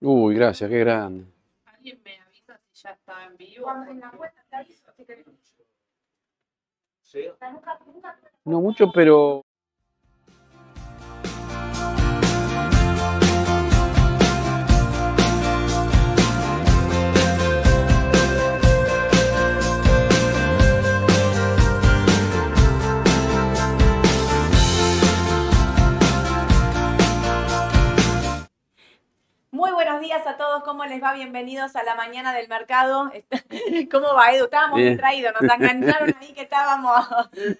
Uy, gracias, qué grande. ¿Alguien me avisa si ya está en vivo? Cuando en la cuenta te aviso, si querés. Nunca- nunca- No mucho, pero Muy buenos días a todos, ¿cómo les va? Bienvenidos a la mañana del mercado. ¿Cómo va, Edu? Estábamos Bien. distraídos, nos engancharon ahí que estábamos.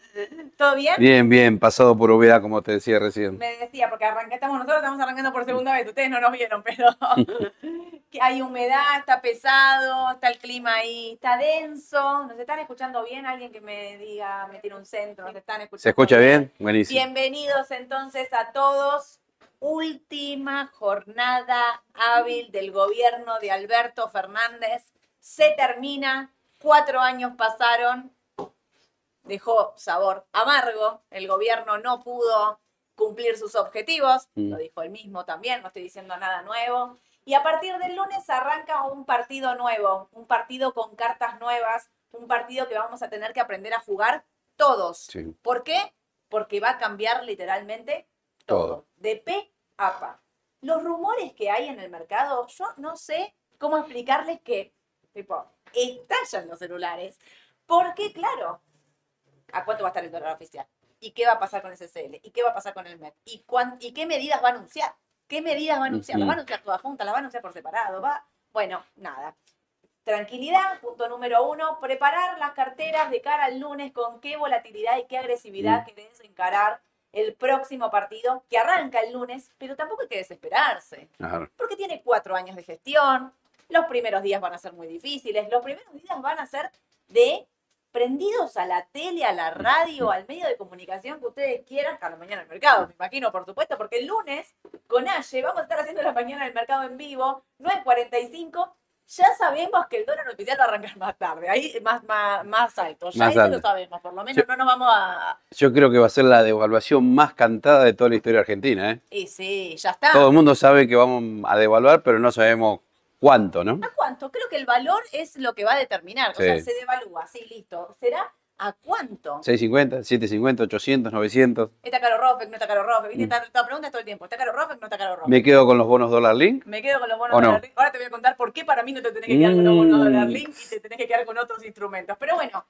¿Todo bien? bien, bien, pasado por obviedad, como te decía recién. Me decía, porque arranca- estamos, nosotros estamos arrancando por segunda vez, ustedes no nos vieron, pero que hay humedad, está pesado, está el clima ahí, está denso. ¿Nos están escuchando bien? Alguien que me diga, me tiene un centro, ¿nos están escuchando ¿Se escucha bien? Buenísimo. Bienvenidos entonces a todos. Última jornada hábil del gobierno de Alberto Fernández. Se termina. Cuatro años pasaron. Dejó sabor amargo. El gobierno no pudo cumplir sus objetivos. Mm. Lo dijo él mismo también. No estoy diciendo nada nuevo. Y a partir del lunes arranca un partido nuevo. Un partido con cartas nuevas. Un partido que vamos a tener que aprender a jugar todos. Sí. ¿Por qué? Porque va a cambiar literalmente todo. De P a Pa. Los rumores que hay en el mercado, yo no sé cómo explicarles que, tipo, estallan los celulares. Porque, claro, ¿a cuánto va a estar el dólar oficial? ¿Y qué va a pasar con SCL? ¿Y qué va a pasar con el MEP? ¿Y, cuán- ¿Y qué medidas va a anunciar? ¿Qué medidas va a anunciar? ¿Las va a anunciar todas juntas? ¿Las va a anunciar por separado? ¿Va? Bueno, nada. Tranquilidad, punto número uno, preparar las carteras de cara al lunes con qué volatilidad y qué agresividad Mm. querés encarar el próximo partido que arranca el lunes, pero tampoco hay que desesperarse, porque tiene cuatro años de gestión, los primeros días van a ser muy difíciles, los primeros días van a ser de prendidos a la tele, a la radio, al medio de comunicación que ustedes quieran, a la mañana del mercado, me imagino, por supuesto, porque el lunes con Aye vamos a estar haciendo la mañana del mercado en vivo, 9.45, ya sabemos que el dólar oficial va a arrancar más tarde, ahí más, más, más alto, ya Más eso alto. lo sabemos, por lo menos no nos vamos a... Yo creo que va a ser la devaluación más cantada de toda la historia argentina. ¿eh? Y sí, ya está. Todo el mundo sabe que vamos a devaluar, pero no sabemos cuánto, ¿no? ¿A cuánto? Creo que el valor es lo que va a determinar, o sea, se devalúa, sí, listo. ¿Será a cuánto? 650, 750, 800, 900. ¿Está caro Rofec? ¿No está caro Rofec? ¿Viste? Mm. Esta, esta pregunta es todo el tiempo. ¿Está caro Rofec? ¿No está caro Rofec? Me quedo con los bonos dólar link. Me quedo con los bonos dólar link. Ahora te voy a contar por qué para mí no te tenés que quedar con los bonos Mm. dólar link y te tenés que quedar con otros instrumentos. Pero bueno,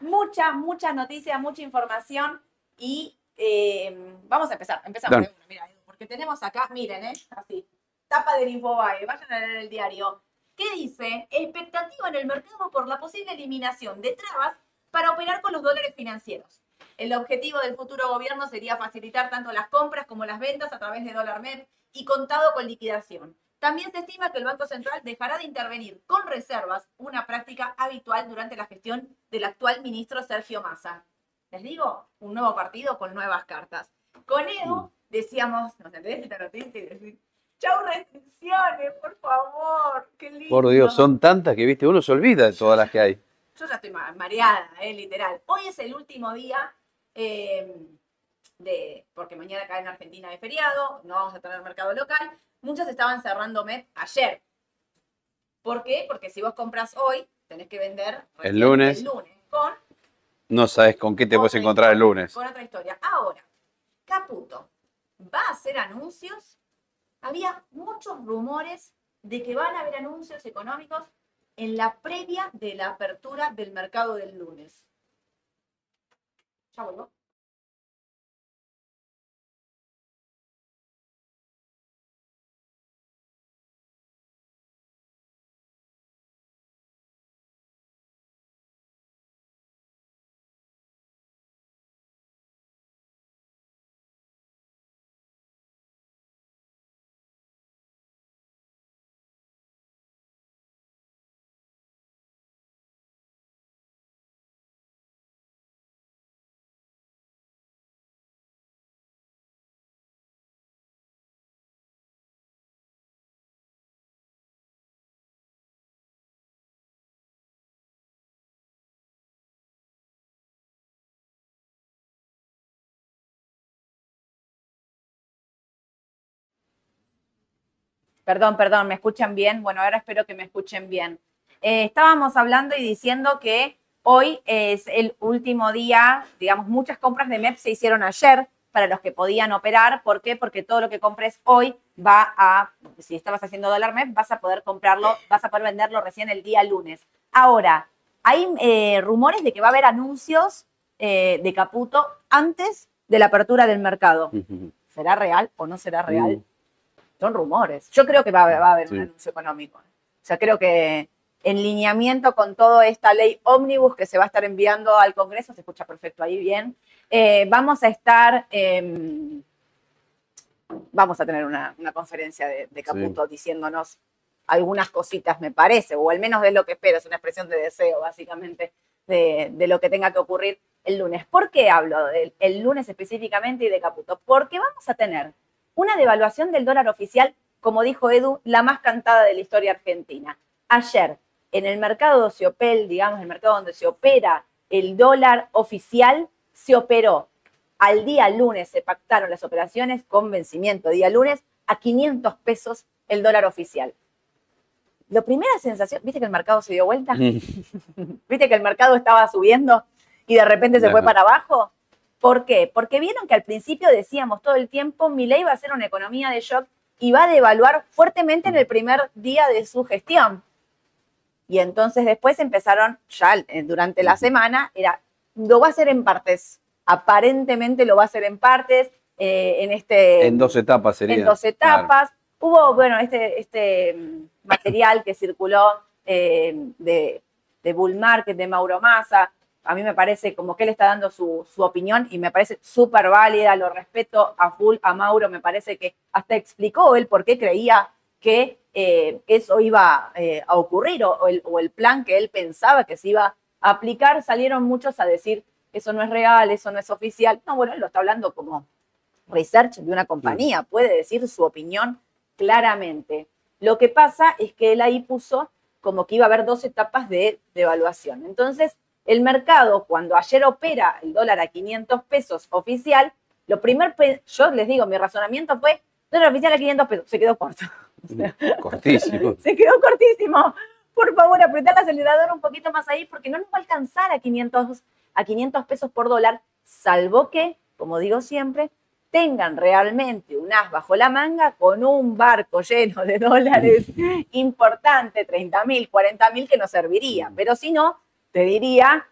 muchas, muchas noticias, mucha información y eh, vamos a empezar. Empezamos. Mira, porque tenemos acá, miren, ¿eh? Así. Tapa del Infobae, vayan a leer el diario. ¿Qué dice? Expectativa en el mercado por la posible eliminación de trabas para operar con los dólares financieros. El objetivo del futuro gobierno sería facilitar tanto las compras como las ventas a través de dólar MEP y contado con liquidación. También se estima que el Banco Central dejará de intervenir con reservas, una práctica habitual durante la gestión del actual ministro Sergio Massa. Les digo, un nuevo partido con nuevas cartas. Con Edu decíamos, nos entendés esta noticia y decir, chau restricciones, por favor, qué lindo. Por Dios, son tantas que, viste, uno se olvida de todas las que hay. Yo ya estoy ma- mareada, eh, literal. Hoy es el último día eh, de. Porque mañana acá en Argentina hay feriado, no vamos a tener mercado local. Muchos estaban cerrando MEP ayer. ¿Por qué? Porque si vos compras hoy, tenés que vender recién lunes. El lunes con No sabes con qué te puedes encontrar el lunes. Con otra historia. Ahora, Caputo, ¿va a hacer anuncios? Había muchos rumores de que van a haber anuncios económicos en la previa de la apertura del mercado del lunes. Perdón, perdón, ¿me escuchan bien? Bueno, ahora espero que me escuchen bien. Eh, estábamos hablando y diciendo que hoy es el último día, digamos, muchas compras de MEP se hicieron ayer para los que podían operar. ¿Por qué? Porque todo lo que compres hoy va a, si estabas haciendo dólar MEP, vas a poder comprarlo, vas a poder venderlo recién el día lunes. Ahora, hay eh, rumores de que va a haber anuncios eh, de Caputo antes de la apertura del mercado. ¿Será real o no será real? Son rumores. Yo creo que va a haber, va a haber un anuncio económico. O sea, creo que en lineamiento con toda esta ley ómnibus que se va a estar enviando al Congreso, se escucha perfecto ahí bien, eh, vamos a estar, em, vamos a tener una, una conferencia de, de Caputo diciéndonos algunas cositas, me parece, o al menos de lo que espero, es una expresión de deseo, básicamente, de, de lo que tenga que ocurrir el lunes. ¿Por qué hablo del el lunes específicamente y de Caputo? Porque vamos a tener una devaluación del dólar oficial, como dijo Edu, la más cantada de la historia argentina. Ayer, en el mercado de Opel, digamos, el mercado donde se opera el dólar oficial, se operó al día lunes, se pactaron las operaciones con vencimiento día lunes a 500 pesos el dólar oficial. La primera sensación, ¿viste que el mercado se dio vuelta? ¿Viste que el mercado estaba subiendo y de repente se fue para abajo? ¿Por qué? Porque vieron que al principio decíamos todo el tiempo, Milei va a ser una economía de shock y va a devaluar fuertemente en el primer día de su gestión. Y entonces después empezaron, ya eh, durante la semana, era, lo va a hacer en partes. Aparentemente lo va a hacer en partes, eh, en este En dos etapas sería. en dos etapas. Hubo, bueno, este, este material que circuló eh, de, de Bull Market, de Mauro Massa. A mí me parece como que él está dando su, su opinión y me parece súper válida, lo respeto a full a Mauro, me parece que hasta explicó él por qué creía que eh, eso iba eh, a ocurrir o, o el, o el plan que él pensaba que se iba a aplicar. Salieron muchos a decir, eso no es real, eso no es oficial. No, bueno, él lo está hablando como research de una compañía, puede decir su opinión claramente. Lo que pasa es que él ahí puso como que iba a haber dos etapas de devaluación. Entonces, el mercado, cuando ayer opera el dólar a 500 pesos oficial, lo primer, yo les digo, mi razonamiento fue, dólar oficial a 500 pesos, se quedó corto. Cortísimo. Se quedó cortísimo. Por favor, apretar el acelerador un poquito más ahí porque no nos va a alcanzar a 500, a 500 pesos por dólar, salvo que, como digo siempre, tengan realmente un as bajo la manga con un barco lleno de dólares importante, 30 mil, 40 mil, que nos serviría. Pero si no, te diría,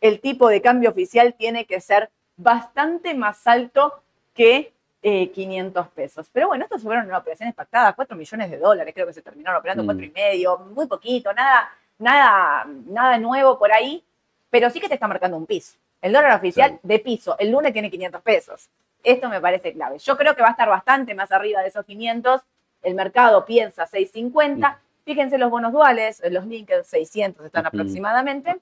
el tipo de cambio oficial tiene que ser bastante más alto que eh, 500 pesos. Pero bueno, estos fueron operaciones pactadas, 4 millones de dólares, creo que se terminaron operando Mm. cuatro y medio, muy poquito, nada, nada, nada nuevo por ahí, pero sí que te está marcando un piso. El dólar oficial Sí. de piso, el lunes tiene 500 pesos. Esto me parece clave. Yo creo que va a estar bastante más arriba de esos 500. El mercado piensa 650. Fíjense los bonos duales, los Linked 600 están aproximadamente.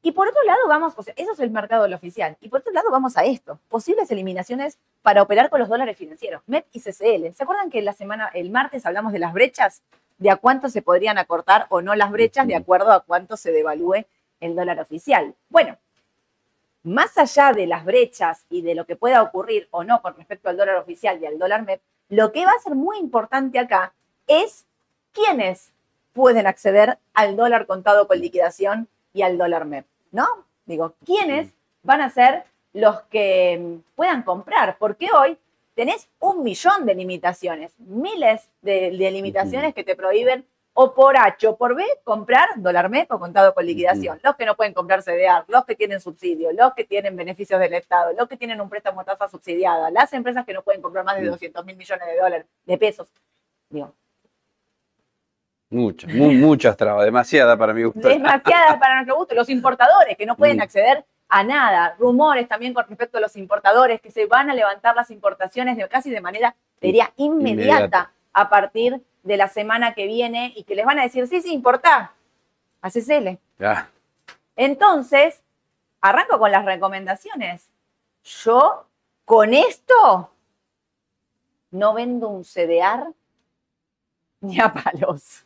Y por otro lado vamos, o sea, eso es el mercado del oficial. Y por otro lado vamos a esto, posibles eliminaciones para operar con los dólares financieros, MEP y CCL. ¿Se acuerdan que la semana, el martes hablamos de las brechas? De a cuánto se podrían acortar o no las brechas de acuerdo a cuánto se devalúe el dólar oficial. Bueno, más allá de las brechas y de lo que pueda ocurrir o no con respecto al dólar oficial y al dólar MEP, lo que va a ser muy importante acá es quiénes pueden acceder al dólar contado con liquidación y al dólar MEP, ¿no? Digo, ¿quiénes van a ser los que mm, puedan comprar? Porque hoy tenés un millón de limitaciones, miles de, de limitaciones que te prohíben o por H o por B comprar dólar MEP o contado con liquidación. Los que no pueden comprar CDR, los que tienen subsidio, los que tienen beneficios del Estado, los que tienen un préstamo a tasa subsidiada, las empresas que no pueden comprar más de Mm. 200 mil millones de dólares, de pesos. Digo, Muchas, mu- muchas trabas, demasiada para mi gusto. demasiadas para nuestro gusto. Los importadores que no pueden Mm. acceder a nada. Rumores también con respecto a los importadores que se van a levantar las importaciones de casi de manera, diría, inmediata, Inmediata. a partir de la semana que viene y que les van a decir, sí, sí, importá, a CCL. Ah, Entonces, arranco con las recomendaciones. Yo, con esto, no vendo un CDR ni a palos.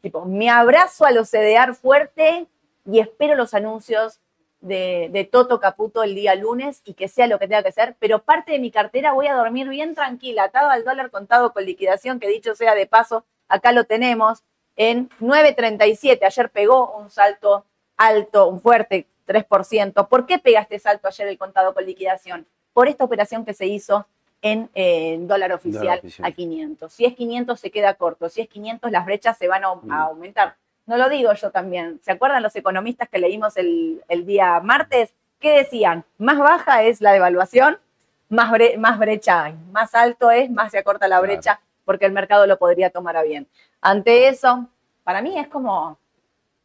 tipo, me abrazo a los CDR fuerte y espero los anuncios de, de Toto Caputo el día lunes y que sea lo que tenga que ser, pero parte de mi cartera voy a dormir bien tranquila, atado al dólar contado con liquidación, que dicho sea de paso, acá lo tenemos en 9.37. Ayer pegó un salto alto, un fuerte 3%. ¿Por qué pega este salto ayer el contado con liquidación? Por esta operación que se hizo en eh, dólar oficial, Dólar oficial. a 500. Si es 500 se queda corto, si es 500 las brechas se van a, Mm. a aumentar. No lo digo yo también. ¿Se acuerdan los economistas que leímos el, el día martes? ¿Qué decían? Más baja es la devaluación, más, bre- más brecha hay. Más alto es, más se acorta la Claro. brecha porque el mercado lo podría tomar a bien. Ante eso, para mí es como,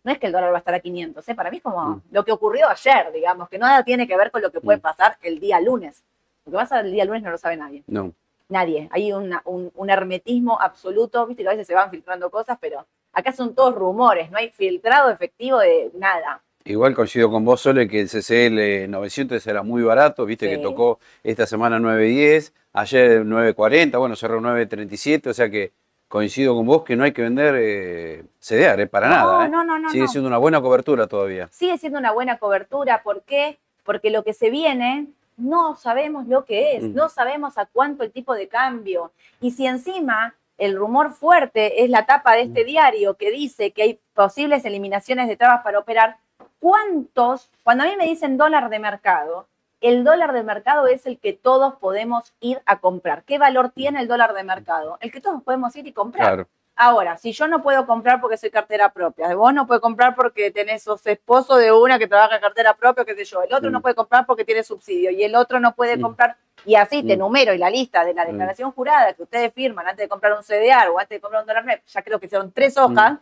no es que el dólar va a estar a 500, ¿eh? para mí es como Mm. lo que ocurrió ayer, digamos, que nada tiene que ver con lo que puede Mm. pasar el día lunes. Lo que pasa el día lunes no lo sabe nadie. No. Nadie. Hay una- un, un hermetismo absoluto, viste que a veces se van filtrando cosas, pero acá son todos rumores, no hay filtrado efectivo de nada. Igual coincido con vos, Sole, que el CCL 900 era muy barato, viste Sí. que tocó esta semana 9.10, ayer 9.40, bueno, cerró 9.37, o sea que coincido con vos que no hay que vender eh, CDR, eh, para no, nada. eh. no, no, no, Sigue no. siendo una buena cobertura todavía. Sigue siendo una buena cobertura. ¿Por qué? Porque lo que se viene no sabemos lo que es, Mm. no sabemos a cuánto el tipo de cambio. Y si encima el rumor fuerte es la tapa de este diario que dice que hay posibles eliminaciones de trabas para operar, ¿cuántos? Cuando a mí me dicen dólar de mercado, el dólar de mercado es el que todos podemos ir a comprar. ¿Qué valor tiene el dólar de mercado? El que todos podemos ir y comprar. Claro. Ahora, si yo no puedo comprar porque soy cartera propia, vos no puedes comprar porque tenés, sos esposo de una que trabaja en cartera propia, qué sé yo, el otro no Mm. puede comprar porque tiene subsidio y el otro no puede Mm. comprar, y así te Mm. numero y la lista de la declaración jurada que ustedes firman antes de comprar un CDR o antes de comprar un dólar ya creo que son tres hojas,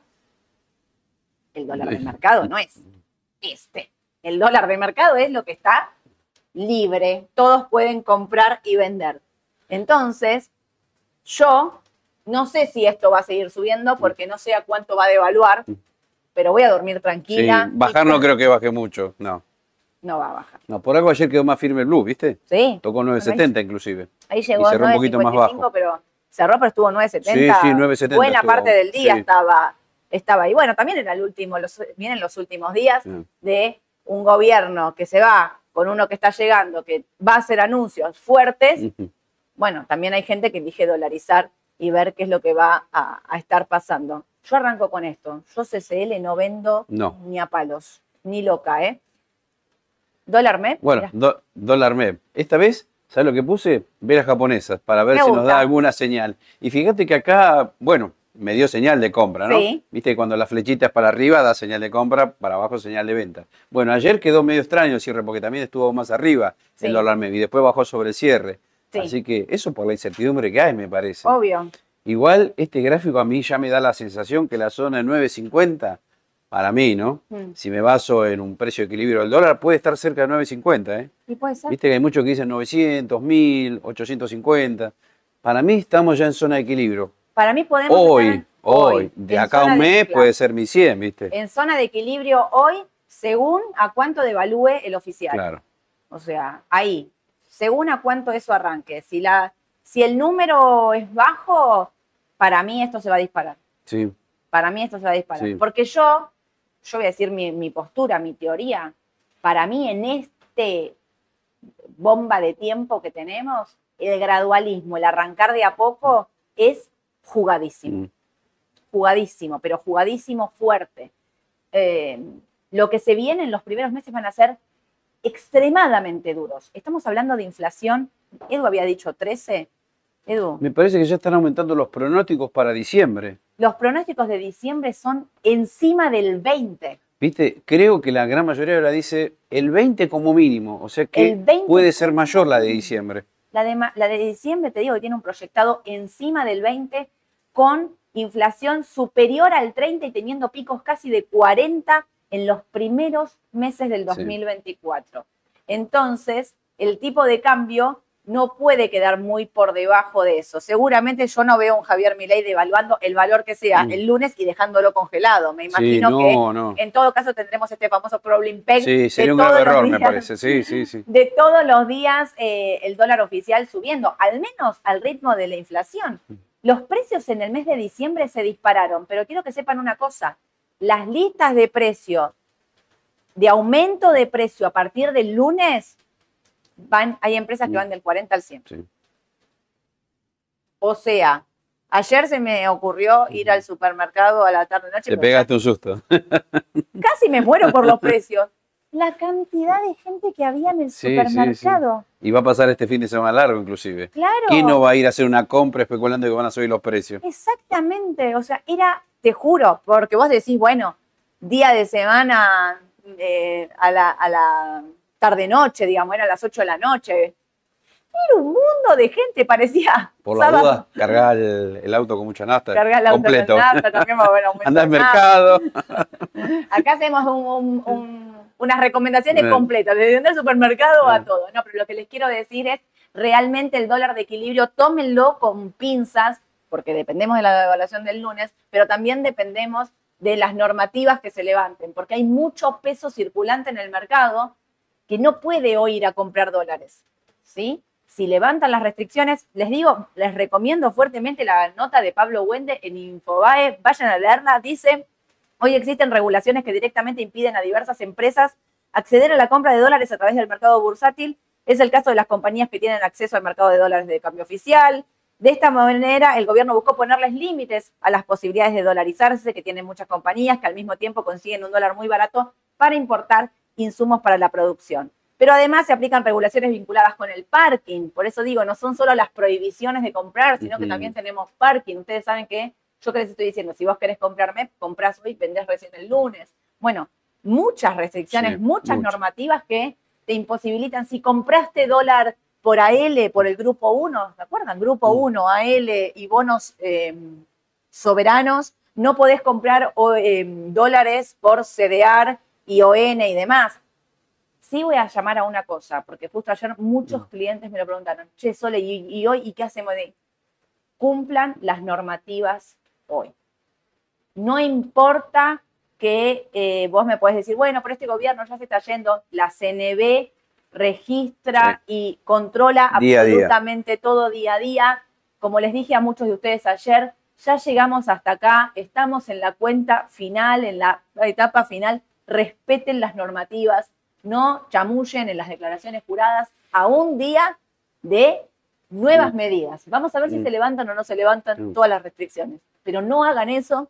el dólar de mercado no es este. El dólar de mercado es lo que está libre, todos pueden comprar y vender. Entonces, yo no sé si esto va a seguir subiendo porque no sé a cuánto va a devaluar, pero voy a dormir Sí, tranquila. bajar Y- no creo que baje mucho, no. No va a bajar. No, por algo ayer quedó más firme el blue, ¿viste? Sí, Tocó 9.70 inclusive. ahí llegó cerró un poquito más 9.55, bajo. pero cerró, pero estuvo 9.70. Sí, sí, 9.70 Buena estuvo, parte del día sí. estaba, estaba ahí. Bueno, también era el último, los, vienen los últimos días Sí. de un gobierno que se va con uno que está llegando, que va a hacer anuncios fuertes. Bueno, también hay gente que elige dolarizar y ver qué es lo que va a, a estar pasando. Yo arranco con esto. Yo CCL no vendo No. ni a palos, ni loca, ¿eh? Dólar MEP. Bueno, do- dólar MEP. Esta vez, ¿sabes lo que puse? Velas japonesas, para ver Me si nos da alguna señal. Y fíjate que acá, bueno, me dio señal de compra, ¿no? Sí. Viste que cuando la flechita es para arriba da señal de compra, para abajo señal de venta. Bueno, ayer quedó medio extraño el cierre porque también estuvo más arriba Sí. el dólar MEP y después bajó sobre el cierre. Sí. Así que eso por la incertidumbre que hay, me parece. Obvio. Igual este gráfico a mí ya me da la sensación que la zona de 9.50, para mí, ¿no? Mm. Si me baso en un precio de equilibrio del dólar, puede estar cerca de 9.50, ¿eh? Y puede ser. Viste que hay muchos que dicen 900, 1000, 850. Para mí estamos ya en zona de equilibrio. Para mí podemos Hoy, estar hoy, de en acá a un de- mes puede ser 1100, ¿viste? En zona de equilibrio hoy, según a cuánto devalúe el oficial. Claro. O sea, ahí, según a cuánto eso arranque. Si, la, si el número es bajo, para mí esto se va a disparar. Sí, Para mí esto se va a disparar. Sí. Porque yo, yo voy a decir mi, mi postura, mi teoría. Para mí en este bomba de tiempo que tenemos, el gradualismo, el arrancar de a poco es jugadísimo. Mm. Jugadísimo, pero jugadísimo fuerte. Eh, lo que se viene en los primeros meses van a ser extremadamente duros. Estamos hablando de inflación. Edu había dicho 13. Edu, Me parece que ya están aumentando los pronósticos para diciembre. los pronósticos de diciembre son encima del 20. ¿Viste? Creo que la gran mayoría ahora dice el 20 como mínimo. O sea que El 20 puede ser mayor la de diciembre. La de, la de diciembre, te digo, que tiene un proyectado encima del 20 con inflación superior al 30 y teniendo picos casi de 40 en los primeros meses del Sí. 2024. Entonces, el tipo de cambio no puede quedar muy por debajo de eso. Seguramente yo no veo a un Javier Milei devaluando el valor que sea Mm. el lunes y dejándolo congelado. Me Sí, imagino no, que no. en todo caso tendremos este famoso problem peg Sí, sería un grave error, me parece. Sí, sí, sí. de todos los días eh, el dólar oficial subiendo, al menos al ritmo de la inflación. Los precios en el mes de diciembre se dispararon, pero quiero que sepan una cosa, las listas de precios de aumento de precio a partir del lunes, van, hay empresas que van del 40 al 100. Sí. O sea, ayer se me ocurrió ir al supermercado a la tarde-noche. Te pero pegaste un susto. Casi me muero por los precios. La cantidad de gente que había en el Sí, sí, sí. supermercado. Y va a pasar este fin de semana largo, inclusive. Claro. ¿Quién no va a ir a hacer una compra especulando que van a subir los precios? Exactamente, o sea, era, te juro, porque vos decís, bueno, día de semana eh, a la, a la tarde-noche, digamos, era a las 8 de la noche. Era un mundo de gente, parecía. Por la sábado. duda, cargar el, el auto con mucha nafta. Cargar el auto completo. con nafta, bueno, Anda al mercado. Acá hacemos un- un- un- unas recomendaciones Bien. completas, desde el supermercado a Bien. todo. No, pero lo que les quiero decir es, realmente el dólar de equilibrio, tómenlo con pinzas, porque dependemos de la devaluación del lunes, pero también dependemos de las normativas que se levanten, porque hay mucho peso circulante en el mercado que no puede hoy ir a comprar dólares, ¿sí? Si levantan las restricciones, les digo, les recomiendo fuertemente la nota de Pablo Wende en Infobae, vayan a leerla, dice, hoy existen regulaciones que directamente impiden a diversas empresas acceder a la compra de dólares a través del mercado bursátil, es el caso de las compañías que tienen acceso al mercado de dólares de cambio oficial. De esta manera, el gobierno buscó ponerles límites a las posibilidades de dolarizarse que tienen muchas compañías que al mismo tiempo consiguen un dólar muy barato para importar insumos para la producción. Pero además se aplican regulaciones vinculadas con el parking. Por eso digo, no son solo las prohibiciones de comprar, sino que también tenemos parking. Ustedes saben que yo que les estoy diciendo, si vos querés comprarme, comprás hoy, vendés recién el lunes. Bueno, muchas restricciones, Sí, muchas mucho. normativas que te imposibilitan. Si compraste dólar por AL, por el grupo 1, ¿se acuerdan? Grupo Mm. 1, AL y bonos eh, soberanos, no podés comprar eh, dólares por CDR y ON y demás. Sí voy a llamar a una cosa, porque justo ayer muchos Mm. clientes me lo preguntaron, che, Sole, ¿y, y hoy y qué hacemos de Cumplan las normativas hoy. No importa que eh, vos me podés decir, bueno, pero este gobierno ya se está yendo, la CNB registra y controla Día a día. absolutamente todo día a día. Como les dije a muchos de ustedes ayer, ya llegamos hasta acá, estamos en la cuenta final, en la etapa final, respeten las normativas, no chamullen en las declaraciones juradas a un día de nuevas Mm. medidas. Vamos a ver si Mm. se levantan o no se levantan Mm. todas las restricciones, pero no hagan eso,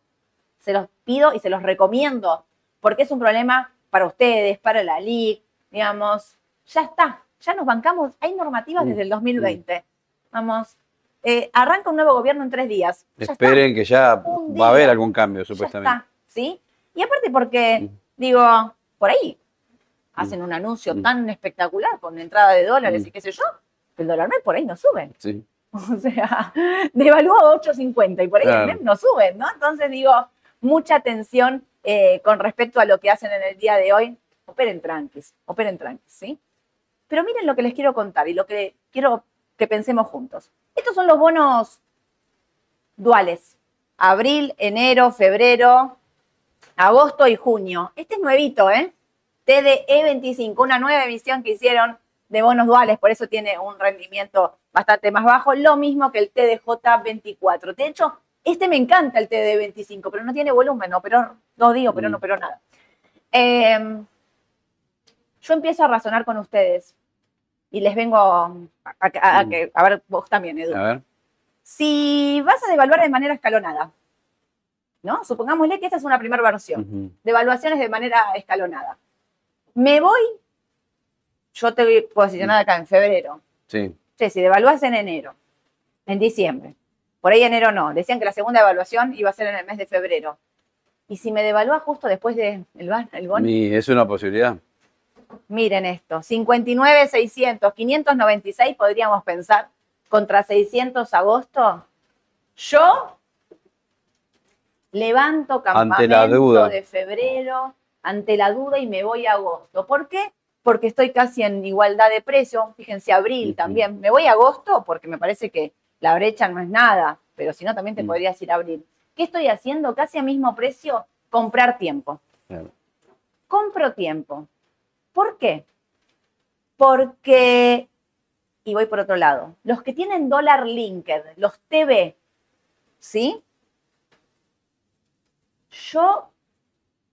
se los pido y se los recomiendo, porque es un problema para ustedes, para la LIC, digamos, ya está, ya nos bancamos, hay normativas desde el 2020. Vamos, eh, arranca un nuevo gobierno en tres días. Ya está. Esperen que ya Un va a haber algún cambio, Ya supuestamente. está, ¿sí? Y aparte porque, digo, por ahí hacen un anuncio Mm. tan espectacular con entrada de dólares Mm. y qué sé yo, que el dólar MEP por ahí no sube. Sí. O sea, devaluó a 8.50 y por ahí Claro. el MEP no suben, ¿no? Entonces digo, mucha atención eh, con respecto a lo que hacen en el día de hoy. Operen tranquis, operen tranquis, ¿sí? Pero miren lo que les quiero contar y lo que quiero que pensemos juntos. Estos son los bonos duales. Abril, enero, febrero, agosto y junio. Este es nuevito, ¿eh? TDE 25, una nueva emisión que hicieron de bonos duales, por eso tiene un rendimiento bastante más bajo, lo mismo que el TDJ 24. De hecho, este me encanta el TDE 25, pero no tiene volumen, no, pero no digo, pero no, Mm. pero nada. Eh, yo empiezo a razonar con ustedes y les vengo a, a- a Mm. que, a ver, vos también, Edu. A ver. Si vas a devaluar de manera escalonada, ¿no? Supongámosle que esta es una primera versión Ujú. de evaluaciones de manera escalonada. Me voy, yo te voy posicionada acá en febrero. Sí. Si devaluás en enero, en diciembre, por ahí enero no, decían que la segunda evaluación iba a ser en el mes de febrero. Y si me devalúa justo después del el, ban- el bono, es una posibilidad. miren esto, 59, 600, 596 podríamos pensar contra 600 agosto. Yo levanto campamento Ante la duda. de febrero, ante la duda y me voy a agosto. ¿Por qué? Porque estoy casi en igualdad de precio. Fíjense, abril también. Me voy a agosto porque me parece que la brecha no es nada, pero si no también te Mm. podrías ir a abril. ¿Qué estoy haciendo? Casi a mismo precio, comprar tiempo Claro. compro tiempo. ¿Por qué? Porque, y voy por otro lado, los que tienen dólar linked, los TV, ¿sí? Yo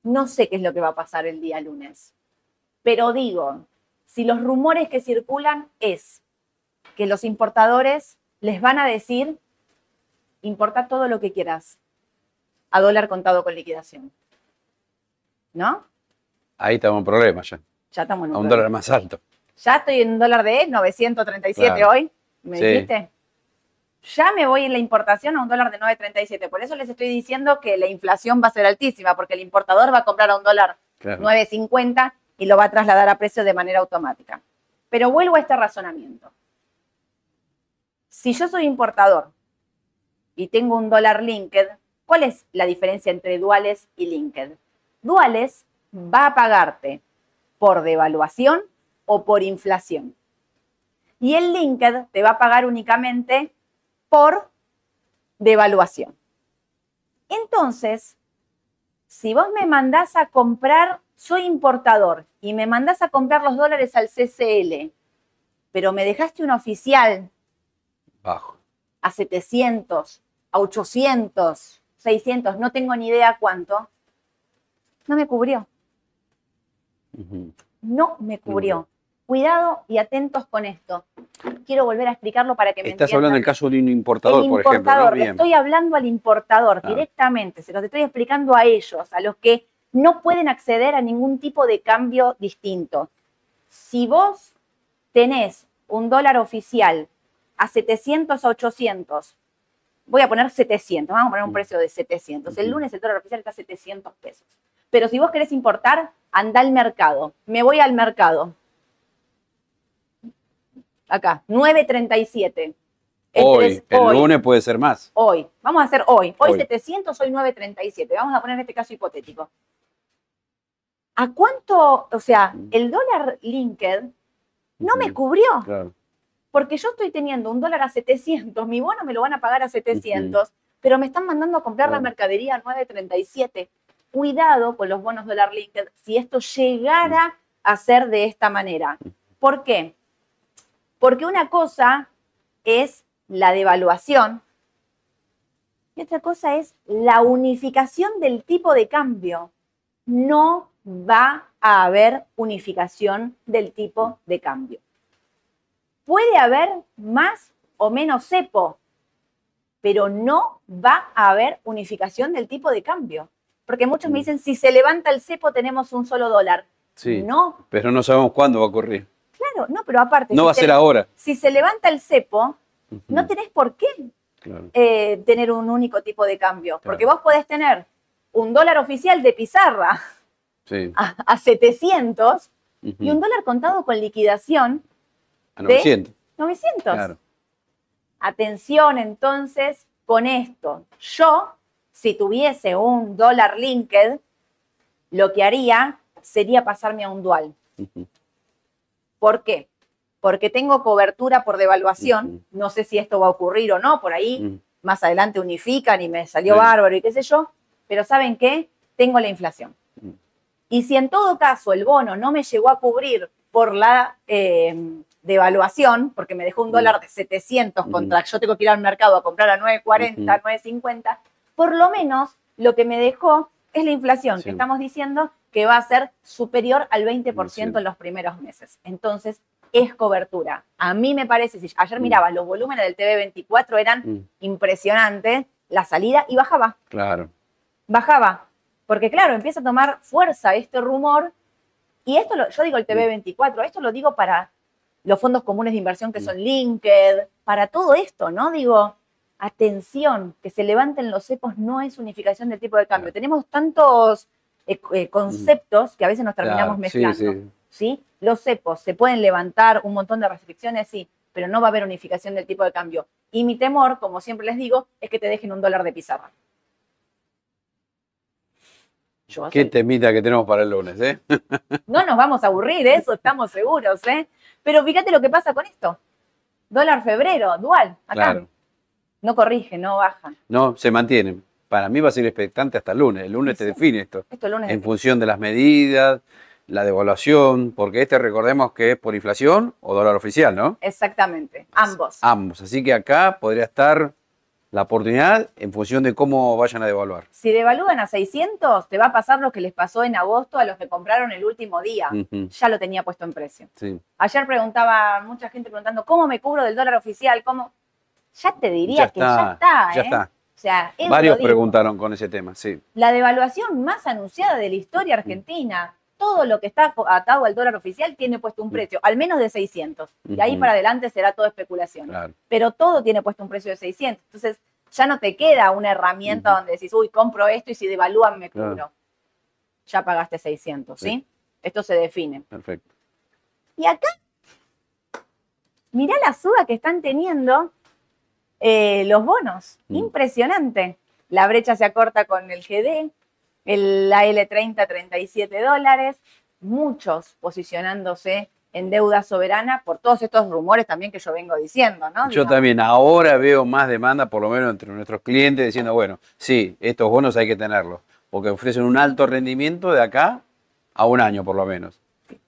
no sé qué es lo que va a pasar el día lunes. Pero digo, si los rumores que circulan es que los importadores les van a decir, importa todo lo que quieras a dólar contado con liquidación. ¿No? Ahí estamos en problema ya. Ya estamos en A un problema. dólar más alto. Ya estoy en un dólar de 937 Claro. hoy, ¿me Sí. dijiste? Ya me voy en la importación a un dólar de 937. Por eso les estoy diciendo que la inflación va a ser altísima, porque el importador va a comprar a un dólar Claro. 9.50 y lo va a trasladar a precio de manera automática. Pero vuelvo a este razonamiento. Si yo soy importador y tengo un dólar linked, ¿cuál es la diferencia entre duales y linked? Duales va a pagarte por devaluación o por inflación. Y el linked te va a pagar únicamente por devaluación. Entonces, si vos me mandás a comprar, soy importador, y me mandás a comprar los dólares al CCL, pero me dejaste un oficial Bajo. a 700, a 800, 600, no tengo ni idea cuánto, no me cubrió, no me cubrió. Cuidado y atentos con esto. Quiero volver a explicarlo para que me Estás entiendan. hablando del caso de un importador, el por ejemplo. ¿no? importador, le estoy hablando al importador Ah. directamente, se los estoy explicando a ellos, a los que no pueden acceder a ningún tipo de cambio distinto. Si vos tenés un dólar oficial a 700 a 800, voy a poner 700, vamos a poner un Mm. precio de 700. El Ujú. lunes el dólar oficial está a 700 pesos. Pero si vos querés importar, anda al mercado. Me voy al mercado. Acá, 937. El Hoy, tres- el hoy lunes puede ser más. hoy. Vamos a hacer hoy. Hoy, Hoy. 700, hoy 937. Vamos a poner este caso hipotético. ¿A cuánto, o sea, Mm. el dólar linked no me cubrió? Claro. Porque yo estoy teniendo un dólar a 700, mi bono me lo van a pagar a 700, pero me están mandando a comprar la mercadería a 937. Cuidado con los bonos dólar linked si esto llegara a ser de esta manera. ¿Por qué? Porque una cosa es la devaluación y otra cosa es la unificación del tipo de cambio. No va a haber unificación del tipo de cambio. Puede haber más o menos cepo, pero no va a haber unificación del tipo de cambio. Porque muchos me Mm. dicen, si se levanta el cepo tenemos un solo dólar. Sí. No, Pero no sabemos cuándo va a ocurrir. Claro, no, pero aparte, No si, va a se, ser ahora. si se levanta el cepo, no tenés por qué Claro. eh, tener un único tipo de cambio. Claro. Porque vos podés tener un dólar oficial de pizarra Sí. a, a 700 Ujú. y un dólar contado con liquidación A de- 900. 900. Claro. Atención entonces con esto. Yo, si tuviese un dólar linked, lo que haría sería pasarme a un dual. ¿Por qué? Porque tengo cobertura por devaluación. No sé si esto va a ocurrir o no, por ahí más adelante unifican y me salió bárbaro y qué sé yo. Pero ¿saben qué? Tengo la inflación. Y si en todo caso el bono no me llegó a cubrir por la eh, devaluación, porque me dejó un dólar de 700 Mm. contra yo tengo que ir al mercado a comprar a 9.40, Ujú. 9.50, por lo menos lo que me dejó es la inflación, Sí. que estamos diciendo que va a ser superior al 20% Sí. en los primeros meses. Entonces, es cobertura. A mí me parece, si ayer Mm. miraba, los volúmenes del TV24 eran Mm. impresionantes, la salida y bajaba, Claro. bajaba. Porque claro, empieza a tomar fuerza este rumor. Y esto, lo- yo digo el TV24, esto lo digo para los fondos comunes de inversión que Mm. son linked, para todo esto, ¿no? Digo, atención, que se levanten los cepos no es unificación del tipo de cambio. Claro. Tenemos tantos eh, eh, conceptos que a veces nos terminamos Claro. Mezclando. sí. ¿sí? Los cepos se pueden levantar un montón de restricciones, sí, pero no va a haber unificación del tipo de cambio. Y mi temor, como siempre les digo, es que te dejen un dólar de pizarra. Yo Qué temita que tenemos para el lunes, ¿eh? No nos vamos a aburrir, eso estamos seguros, ¿eh? Pero fíjate lo que pasa con esto. Dólar febrero, dual, acá. Claro. No corrige, no baja. No, se mantiene. Para mí va a ser expectante hasta el lunes. El lunes Sí, te define esto. Esto el lunes. En función de las medidas, la devaluación, porque este recordemos que es por inflación o dólar oficial, ¿no? Exactamente, ambos. Ambos. Así que acá podría estar la oportunidad en función de cómo vayan a devaluar. Si devalúan a 600, te va a pasar lo que les pasó en agosto a los que compraron el último día. Ya lo tenía puesto en precio. sí. Ayer preguntaba, mucha gente preguntando, ¿cómo me cubro del dólar oficial? ¿Cómo? Ya te diría Ya que ya está, está. ya ¿eh? está. Sea, Varios preguntaron con ese tema, sí. La devaluación más anunciada de la historia argentina. Todo lo que está atado al dólar oficial tiene puesto un precio, al menos de 600. Y ahí para adelante será todo especulación. Claro. Pero todo tiene puesto un precio de 600. Entonces, ya no te queda una herramienta donde decís, uy, compro esto y si devalúan me Claro. cubro. Ya pagaste 600, ¿sí? Sí. Esto se define. Perfecto. Y acá, mirá la suba que están teniendo eh, los bonos. Mm. Impresionante. La brecha se acorta con el GD, el AL30 37 dólares, muchos posicionándose en deuda soberana por todos estos rumores también que yo vengo diciendo, ¿no? Yo también ahora veo más demanda, por lo menos entre nuestros clientes, diciendo, bueno, sí, estos bonos hay que tenerlos, porque ofrecen un alto rendimiento de acá a un año por lo menos.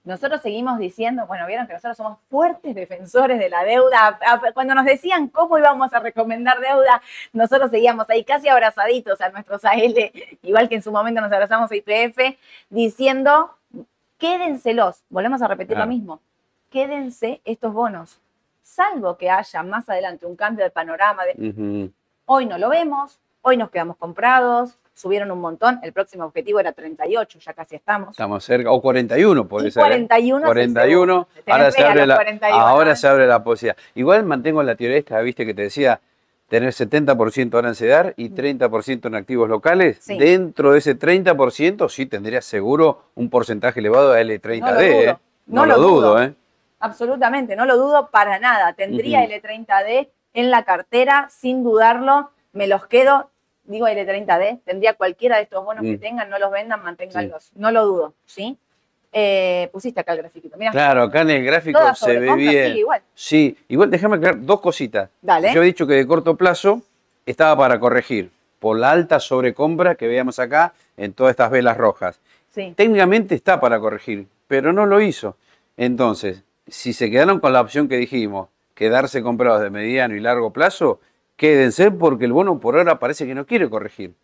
Nosotros seguimos diciendo, bueno, vieron que nosotros somos fuertes defensores de la deuda. Cuando nos decían cómo íbamos a recomendar deuda, nosotros seguíamos ahí casi abrazaditos a nuestros AL, igual que en su momento nos abrazamos a IPF, diciendo, quédenselos. Volvemos a repetir lo mismo. Quédense estos bonos. Salvo que haya más adelante un cambio de panorama. De, hoy no lo vemos, hoy nos quedamos comprados, subieron un montón. El próximo objetivo era 38, ya casi estamos. Estamos cerca, o 41 puede Y ser. ¿eh? 41 es el 41, segundo. Tenés ahora, se a abre la, 41, ahora ¿no? se abre la posibilidad. Igual mantengo la teoría esta, viste, que te decía, tener 70% ahora en CEDAR y 30% en activos locales. Sí. Dentro de ese 30% sí tendrías seguro un porcentaje elevado de L30D. No lo ¿eh? dudo, No, lo dudo, ¿eh? Absolutamente, no lo dudo para nada. Tendría Ujú. L30D en la cartera, sin dudarlo. Me los quedo, digo L30D, tendría cualquiera de estos bonos que Mm. tengan, no los vendan, manténganlos. No lo dudo, ¿sí? Eh, pusiste acá el grafiquito, mira. Claro, acá en el gráfico se ve bien. igual. Sí, igual déjame aclarar dos cositas. Dale. Yo he dicho que de corto plazo estaba para corregir por la alta sobrecompra que veíamos acá en todas estas velas rojas. Sí. Técnicamente está para corregir, pero no lo hizo. Entonces, si se quedaron con la opción que dijimos, quedarse comprados de mediano y largo plazo, quédense porque el bono por ahora parece que no quiere corregir.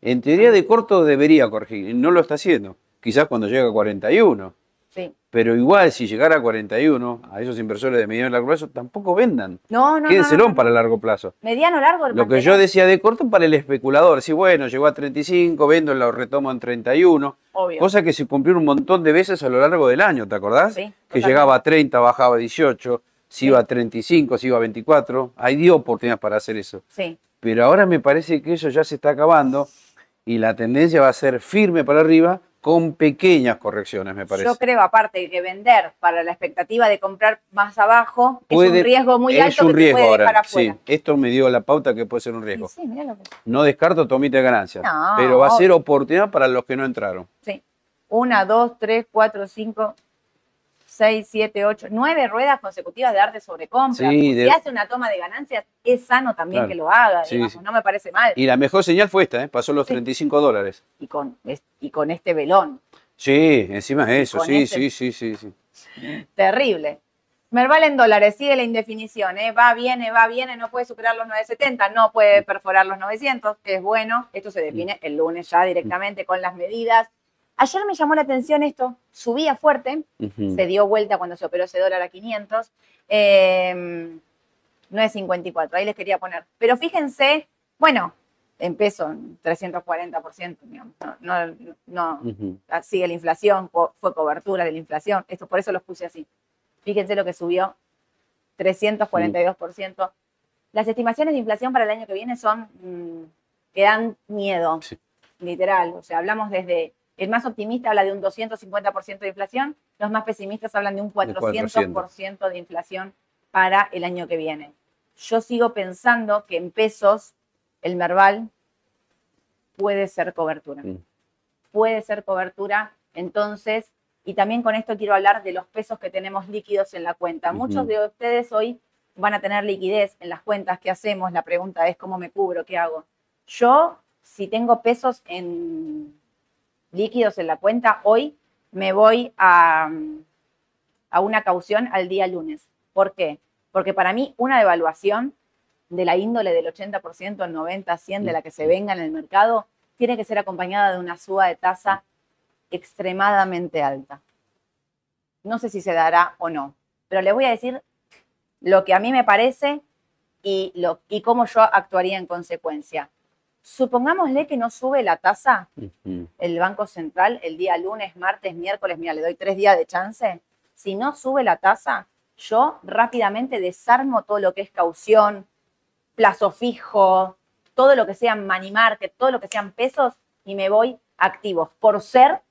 En teoría de corto debería corregir, y no lo está haciendo. Quizás cuando llegue a 41. Sí. Pero igual, si llegara a 41, a esos inversores de mediano y largo plazo, tampoco vendan. No, no, no, Quédenselo no, no. para largo plazo. Mediano, largo. Lo que yo decía de corto para el especulador, si bueno, llegó a 35, vendo, lo retomo en 31, Obvio. cosa que se cumplió un montón de veces a lo largo del año, ¿te acordás? Sí, que totalmente. llegaba a 30, bajaba a 18, si Sí. iba a 35, si iba a 24, hay dio oportunidades para hacer eso. Sí. Pero ahora me parece que eso ya se está acabando y la tendencia va a ser firme para arriba con pequeñas correcciones, me parece. Yo creo, aparte, que vender para la expectativa de comprar más abajo es un riesgo muy es alto un que te riesgo ahora. Sí, esto me dio la pauta que puede ser un riesgo. sí, mirá lo que- No descarto tomita de ganancias, No, pero va a ser oportunidad para los que no entraron. Sí. Una, dos, tres, cuatro, cinco, seis, siete, ocho, nueve ruedas consecutivas de arte sobre compra. Sí, si de- hace una toma de ganancias, es sano también Claro. que lo haga, Sí, digamos, sí. no me parece mal. Y la mejor señal fue esta, ¿eh? pasó los Sí. 35 dólares. Y con, y con este velón, Sí, encima de eso, sí, ese- sí, sí, sí, sí. terrible. Merval en dólares, sigue la indefinición, ¿eh? va, viene, va, viene, no puede superar los 970, no puede perforar los 900, es bueno, esto se define el lunes ya directamente con las medidas. Ayer me llamó la atención esto, subía fuerte, se dio vuelta cuando se operó ese dólar a 500. Eh, 9.54, ahí les quería poner. Pero fíjense, bueno, en peso, en 340%, digamos, no, no, no- ah, sigue la inflación, fue cobertura de la inflación, esto por eso los puse así. Fíjense lo que subió, 342%. Las estimaciones de inflación para el año que viene son, mm, que dan miedo, Sí. literal. O sea, hablamos desde, el más optimista habla de un 250% de inflación, los más pesimistas hablan de un 400% de inflación para el año que viene. Yo sigo pensando que en pesos el Merval puede ser cobertura. Mm. Puede ser cobertura, entonces, y también con esto quiero hablar de los pesos que tenemos líquidos en la cuenta. Muchos de ustedes hoy van a tener liquidez en las cuentas que hacemos. La pregunta es cómo me cubro, qué hago. Yo, si tengo pesos en líquidos en la cuenta, hoy me voy a, a una caución al día lunes. ¿Por qué? Porque para mí una devaluación de la índole del 80%, 90, 100 de la que se venga en el mercado, tiene que ser acompañada de una suba de tasa extremadamente alta. No sé si se dará o no, pero les voy a decir lo que a mí me parece y, lo, y cómo yo actuaría en consecuencia. Supongámosle que no sube la tasa el Banco Central el día lunes, martes, miércoles, mira, le doy tres días de chance. Si no sube la tasa, yo rápidamente desarmo todo lo que es caución, plazo fijo, todo lo que sea money market, todo lo que sean pesos y me voy a activos por ser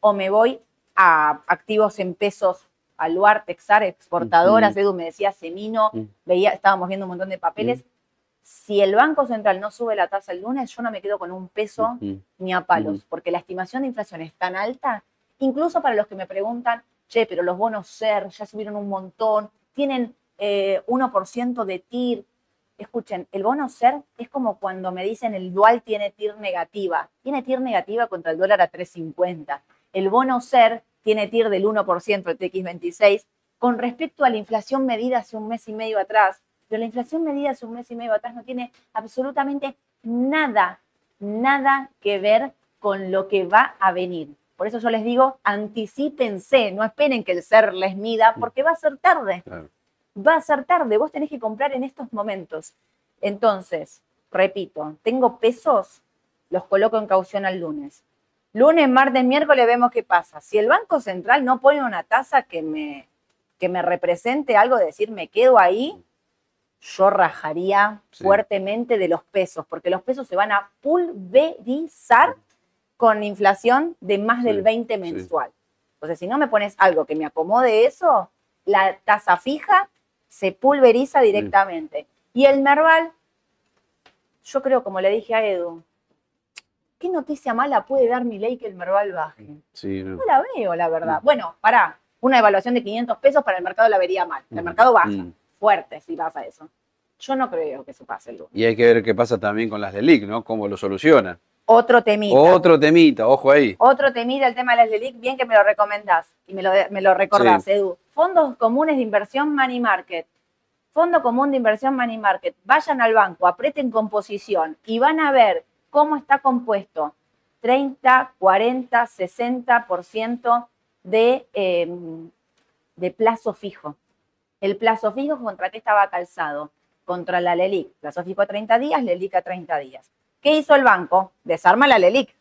o me voy a activos en pesos, Aluar, Texar, exportadoras, Ujú. Edu me decía Semino, veía, estábamos viendo un montón de papeles. Si el Banco Central no sube la tasa el lunes, yo no me quedo con un peso ni a palos, porque la estimación de inflación es tan alta, incluso para los que me preguntan, che, pero los bonos SER ya subieron un montón, tienen eh, 1% de TIR. Escuchen, el bono SER es como cuando me dicen el dual tiene TIR negativa. Tiene TIR negativa contra el dólar a 3.50. El bono SER tiene TIR del 1%, el TX26, con respecto a la inflación medida hace un mes y medio atrás. Pero la inflación medida hace un mes y medio atrás no tiene absolutamente nada, nada que ver con lo que va a venir. Por eso yo les digo, anticípense, no esperen que el ser les mida, porque va a ser tarde Claro. va a ser tarde, vos tenés que comprar en estos momentos. Entonces, repito, tengo pesos, los coloco en caución al lunes. Lunes, martes, miércoles vemos qué pasa. Si el Banco Central no pone una tasa que me, que me represente algo de decir me quedo ahí, yo rajaría Sí. fuertemente de los pesos, porque los pesos se van a pulverizar con inflación de más del Sí, 20 sí. mensual. Entonces, si no me pones algo que me acomode eso, la tasa fija se pulveriza directamente. Y el Merval, yo creo, como le dije a Edu, ¿qué noticia mala puede dar mi ley que el Merval baje? Sí, no. No la veo, la verdad. Mm. Bueno, pará, una evaluación de 500 pesos para el mercado la vería mal. El Mm, mercado baja, mm. Fuerte si pasa eso. Yo no creo que se pase el lunes. Y hay que ver qué pasa también con las de LIC, ¿no? Cómo lo solucionan. Otro temita. Otro temita, ojo ahí. Otro temita, el tema de las LELIC, bien que me lo recomendás y me lo, me lo recordás, Sí. Edu. Fondos comunes de inversión Money Market. Fondo común de inversión Money Market. Vayan al banco, aprieten composición y van a ver cómo está compuesto 30, 40, 60% de, eh, de plazo fijo. El plazo fijo, ¿contra qué estaba calzado? Contra la LELIC. Plazo fijo a 30 días, LELIC a 30 días. ¿Qué hizo el banco? Desarma la LELIC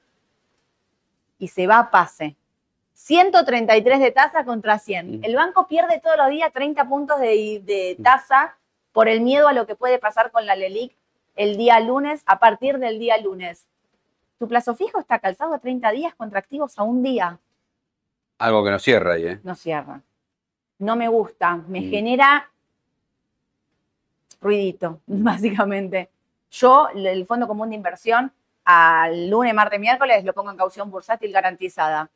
y se va a pase. 133 de tasa contra 100. Mm. El banco pierde todos los días 30 puntos de, de tasa por el miedo a lo que puede pasar con la LELIC el día lunes, a partir del día lunes. Tu plazo fijo está calzado a 30 días contra activos a un día. Algo que no cierra ahí, ¿eh? No cierra. No me gusta. Me Mm. genera ruidito, básicamente. Yo, el Fondo Común de Inversión, al lunes, martes, miércoles lo pongo en caución bursátil garantizada.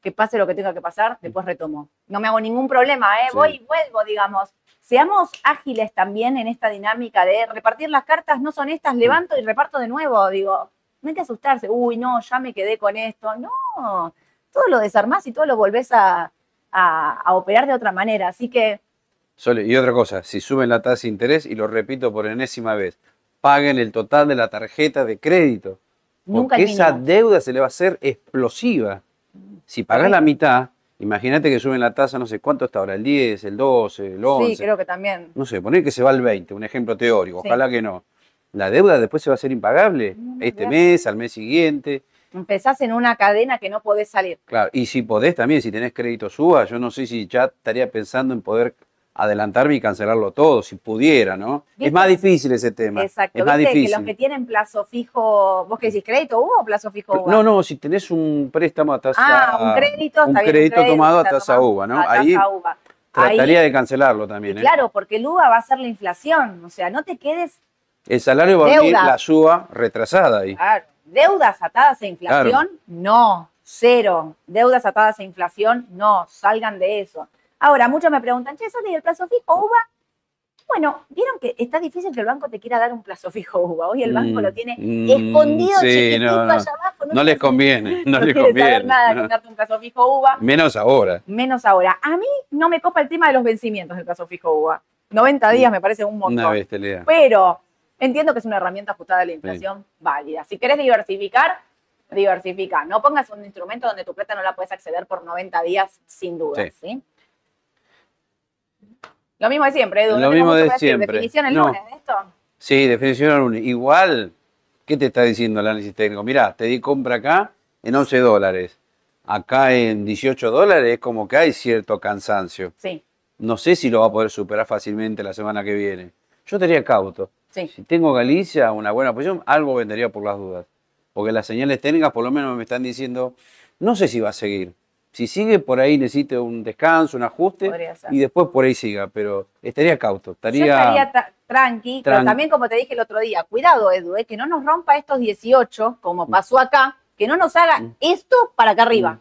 Que pase lo que tenga que pasar, después retomo. No me hago ningún problema, ¿eh? Sí. voy y vuelvo, digamos. Seamos ágiles también en esta dinámica de repartir las cartas, no son estas, levanto y reparto de nuevo. Digo, no hay que asustarse, uy, no, ya me quedé con esto. No, todo lo desarmás y todo lo volvés a, a- a operar de otra manera. Así que Sole, y otra cosa, si suben la tasa de interés, y lo repito por enésima vez, paguen el total de la tarjeta de crédito. nunca Porque esa deuda se le va a hacer explosiva. Si pagás la mitad, imagínate que suben la tasa, no sé cuánto está ahora, el 10, el 12, el 11. Sí, creo que también. No sé, poner que se va al 20, un ejemplo teórico, Sí. ojalá que no. La deuda después se va a hacer impagable, No, este mes, al mes siguiente. Empezás en una cadena que no podés salir. Claro, y si podés también, si tenés crédito suba, yo no sé si ya estaría pensando en poder adelantarme y cancelarlo todo, si pudiera, ¿no? ¿Viste? Es más difícil ese tema. Exacto. es más Viste que difícil. los que tienen plazo fijo, vos que decís crédito hubo o plazo fijo hubo? No, no, si tenés un préstamo a tasa. Ah, un crédito, un está bien, crédito tomado a tasa uva, ¿no? a tasa Ahí uva. trataría Ahí- de cancelarlo también. ¿eh? claro, porque el UVA va a ser la inflación. O sea, no te quedes El salario va a venir la suba retrasada ahí. Claro. Deudas atadas a inflación, no, cero. Deudas atadas a inflación, no, salgan de eso. Ahora, muchos me preguntan, che, Soli, ¿el plazo fijo UVA? Bueno, vieron que está difícil que el banco te quiera dar un plazo fijo UVA. Hoy el banco Mm, lo tiene mm, escondido, sí, chiquitito no, no. allá abajo. No les conviene, no les quiere saber conviene. nada con darte un plazo fijo UVA, Menos ahora. menos ahora. A mí no me copa el tema de los vencimientos del plazo fijo UVA. 90 días me parece un montón. Una. Pero entiendo que es una herramienta ajustada a la inflación válida. Si querés diversificar, diversifica. No pongas un instrumento donde tu plata no la puedes acceder por 90 días sin duda. Lo mismo de siempre, Edu. Lo no mismo de siempre. Definición el No. lunes de esto. Sí, definición al lunes. Igual, ¿qué te está diciendo el análisis técnico? Mirá, te di compra acá en 11 dólares. Acá en 18 dólares es como que hay cierto cansancio. Sí, No sé si lo va a poder superar fácilmente la semana que viene. Yo estaría cauto. Sí. Si tengo Galicia, una buena posición, algo vendería por las dudas. Porque las señales técnicas por lo menos me están diciendo, no sé si va a seguir. Si sigue por ahí necesito un descanso, un ajuste y después por ahí siga, pero estaría cauto, Yo estaría, estaría tra- tranqui, pero también como te dije el otro día, cuidado Edu, eh, que no nos rompa estos 18, Mm. como pasó acá, que no nos haga esto para acá arriba.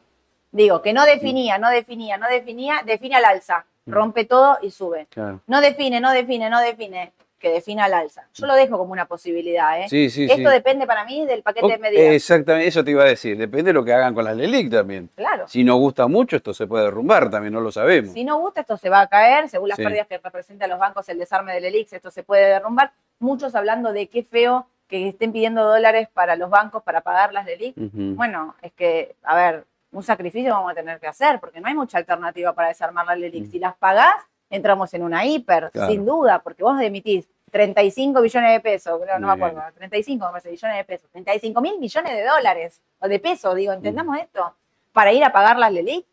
Digo, que no definía, no definía, no definía, define al alza, rompe todo y sube. Claro. No define, no define, no define, que defina al alza. Yo lo dejo como una posibilidad, ¿eh? Sí, sí, Esto sí. depende para mí del paquete de medidas. Exactamente, eso te iba a decir. Depende de lo que hagan con las LELIC también. Claro. Si no gusta mucho, esto se puede derrumbar también, no lo sabemos. Si no gusta, esto se va a caer, según las pérdidas que representan los bancos, el desarme del ELIX, esto se puede derrumbar. Muchos hablando de qué feo que estén pidiendo dólares para los bancos para pagar las LELIX. Ujú. Bueno, es que, a ver, un sacrificio vamos a tener que hacer, porque no hay mucha alternativa para desarmar las LELIX. Si las pagás, entramos en una hiper, Mm. Claro. sin duda, porque vos emitís 35 billones de pesos, no me acuerdo, 35 me parece, billones de pesos, 35 mil millones de dólares, o de pesos, digo, ¿entendamos esto? Para ir a pagar las LELIX,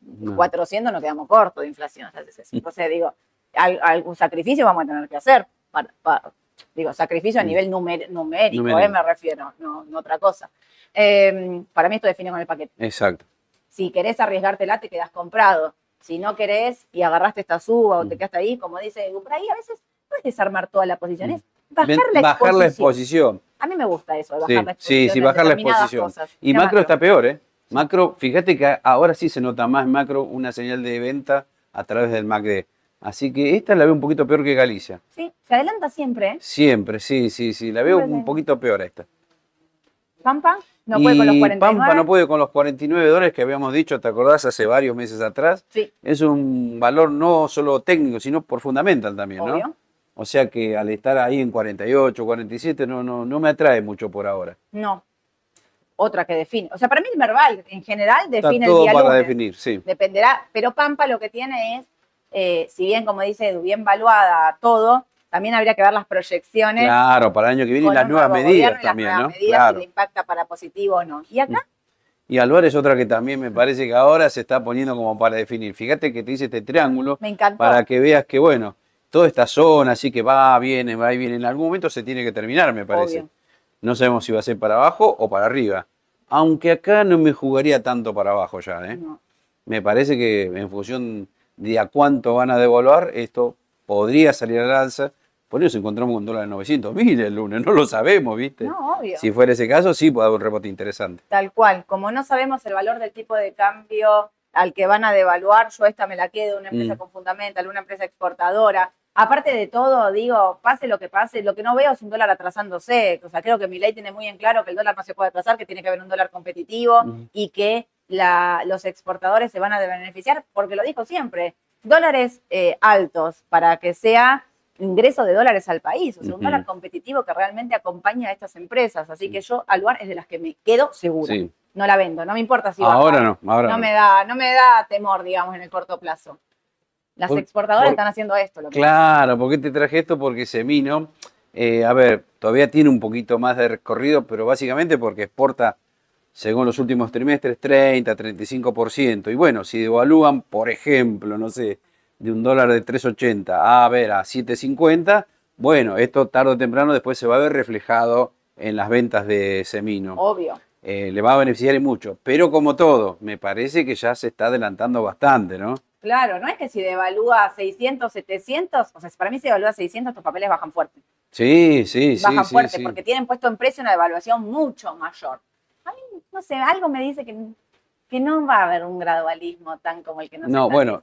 No. 400 nos quedamos cortos de inflación. Entonces, entonces, digo, al- algún sacrificio vamos a tener que hacer. para- para- digo, sacrificio a Mm. nivel numer- numérico, Numérico. eh, me refiero, no, no otra cosa. Eh, para mí esto define con el paquete. Exacto. Si querés arriesgártela, te quedás comprado. Si no querés y agarraste esta suba o te Mm. quedaste ahí, como dice ahí a veces no es desarmar toda la posición, es bajar, la, bajar exposición. la exposición. A mí me gusta eso, bajar Sí, la sí, exposición. sí, en bajar la exposición. cosas. Y macro está peor, ¿eh? Macro, fíjate que ahora sí se nota más macro una señal de venta a través del MACD. Así que esta la veo un poquito peor que Galicia. Sí, se adelanta siempre, ¿eh? Siempre, sí, sí, sí. La veo un sí. poquito peor a esta. Pampa no puede con los Y 49. Pampa no puede con los 49 dólares que habíamos dicho, ¿te acordás? Hace varios meses atrás. Sí, Es un valor no solo técnico, sino por fundamental también, ¿no? obvio. O sea que al estar ahí en 48, 47, no, no, no me atrae mucho por ahora. No. Otra que define. O sea, para mí el verbal en general Está define el todo día para lunes. definir, sí. Dependerá, pero Pampa lo que tiene es, eh, si bien, como dice bien valuada todo, también habría que ver las proyecciones. Claro, para el año que viene y las nuevas medidas gobierno y las también, nuevas ¿no? medidas, si Claro. le impacta para positivo o no. Y acá, Y Álvarez es otra que también me parece que ahora se está poniendo como para definir. Fíjate que te dice este triángulo me encantó. para que veas que, bueno, toda esta zona, así que va, viene, va y viene, en algún momento se tiene que terminar, me parece. Obvio. No sabemos si va a ser para abajo o para arriba. Aunque acá no me jugaría tanto para abajo ya, ¿eh? No. Me parece que en función de a cuánto van a devaluar, esto podría salir al alza. Por eso encontramos un dólar de 900 mil el lunes, no lo sabemos, ¿viste? No, obvio. Si fuera ese caso, sí puede haber un rebote interesante. Tal cual. Como no sabemos el valor del tipo de cambio al que van a devaluar, yo esta me la quedo, una empresa Mm. con fundamental, una empresa exportadora. Aparte de todo, digo, pase lo que pase, lo que no veo es un dólar atrasándose. O sea, creo que mi ley tiene muy en claro que el dólar no se puede atrasar, que tiene que haber un dólar competitivo Mm. y que la- los exportadores se van a beneficiar, porque lo dijo siempre, dólares eh, altos para que sea ingreso de dólares al país, o sea, un dólar competitivo que realmente acompaña a estas empresas. Así que yo, Aluar, es de las que me quedo segura Sí. no la vendo, no me importa si baja. Ahora no, ahora no me da, no me da temor, digamos, en el corto plazo. Las Por- exportadoras por- están haciendo esto. Lo que Claro, ¿por qué te traje esto? Porque Semino, eh, a ver, todavía tiene un poquito más de recorrido, pero básicamente porque exporta, según los últimos trimestres, 30, 35%. Y bueno, si devalúan, por ejemplo, no sé, de un dólar de 3.80 a, ver, a 7.50, bueno, esto tarde o temprano después se va a ver reflejado en las ventas de Semino. Obvio. Eh, le va a beneficiar y mucho. Pero como todo, me parece que ya se está adelantando bastante, ¿no? Claro, no es que si devalúa 600, 700, o sea, si para mí se devalúa 600, estos papeles bajan fuerte. Sí, sí, sí. bajan sí, fuerte sí. porque tienen puesto en precio una devaluación mucho mayor. No sé, algo me dice que, que no va a haber un gradualismo tan como el que nos No, bueno.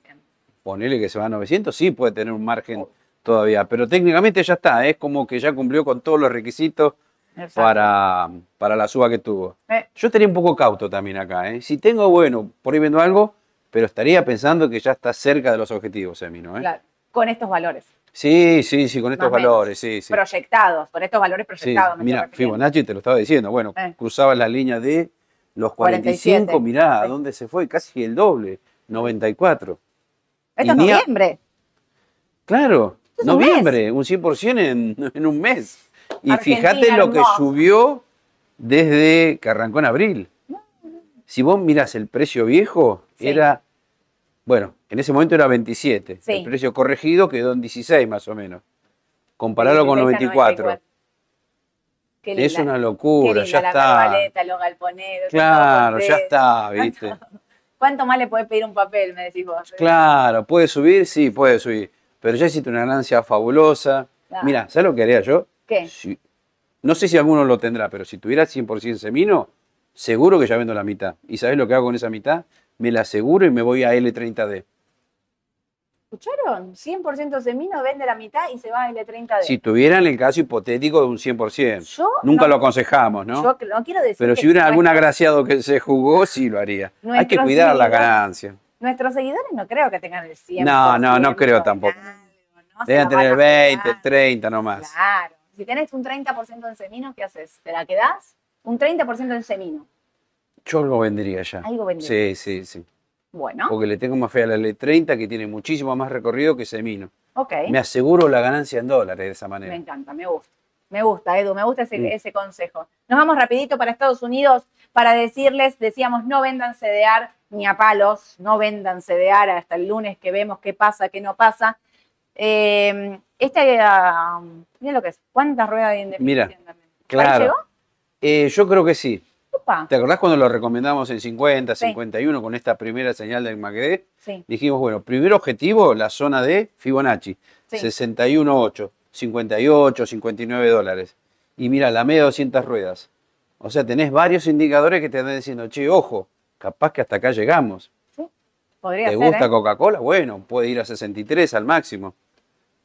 Ponele que se va a 900, sí puede tener un margen todavía, pero técnicamente ya está, es como que ya cumplió con todos los requisitos para, para la suba que tuvo. Eh, Yo estaría un poco cauto también acá, ¿eh? Si tengo, bueno, por ahí vendo algo, pero estaría pensando que ya está cerca de los objetivos, Semino, ¿eh? claro. con estos valores Sí, sí, sí, con estos Más valores, sí, sí. proyectados, con estos valores Sí, proyectados. me mira. Fibonacci te lo estaba diciendo. Bueno, Eh. cruzaba la línea de los 45, 47, mirá, ¿a dónde se fue? Casi el doble, 94. Esto es a- noviembre. Claro, Es un noviembre, un 100% en, en un mes. Y Argentina, fíjate lo que subió desde que arrancó en abril. Si vos mirás el precio viejo, Sí. era, bueno, en ese momento era 27. Sí. El precio corregido quedó en 16 más o menos. Compararlo con 16 a 94. Es una locura, ya la está. carvaleta, los galponeros. Claro, ya está, ¿viste? ¿Cuánto más le podés pedir un papel, me decís vos? Claro, puede subir, sí, puede subir. Pero ya hiciste una ganancia fabulosa. Claro. Mira, ¿sabes lo que haría yo? ¿Qué? Si- no sé si alguno lo tendrá, pero si tuviera 100% semino, seguro que ya vendo la mitad. ¿Y sabes lo que hago con esa mitad? Me la aseguro y me voy a L30D. ¿Escucharon? 100% semino vende la mitad y se va a L30D. Si tuvieran el caso hipotético de un 100%. Yo Nunca no- lo aconsejamos, ¿no? Yo no quiero decir Pero si hubiera algún agraciado que se jugó, sí lo haría. Hay que cuidar la ganancia. Nuestros seguidores no creo que tengan el 100%. No, no, no creo de tampoco. no Deben tener el van a 20, el jugar. 30 nomás. Claro. Si tenés un 30% en semino, ¿qué haces? ¿Te la quedás? Un 30% en semino. Yo lo vendería ya. Algo vendría. Sí, sí, sí. Bueno, Porque le tengo más fe a la L30 que tiene muchísimo más recorrido que Semino. ok. Me aseguro la ganancia en dólares de esa Me manera. encanta, me gusta. Me gusta, Edu, me gusta ese, Mm. ese consejo. Nos vamos rapidito para Estados Unidos para decirles, decíamos, no vendan CDR ni a palos, no vendan CDR hasta el lunes que vemos qué pasa, qué no pasa. Eh, este, ah, mira lo que es, ¿cuántas ruedas de indefinición? Mira, también? ¿Ahí Claro. llegó? Eh, yo creo que sí. ¿Te acordás cuando lo recomendamos en 50, Sí. 51 con esta primera señal del MACD? sí, Dijimos, bueno, primer objetivo, la zona de Fibonacci, Sí. 61.8, 58, 59 dólares. Y mira, la media 200 ruedas. O sea, tenés varios indicadores que te están diciendo, che, ojo, capaz que hasta acá llegamos. podría ¿Te ser, gusta ¿eh? Coca-Cola? Bueno, puede ir a 63 al máximo.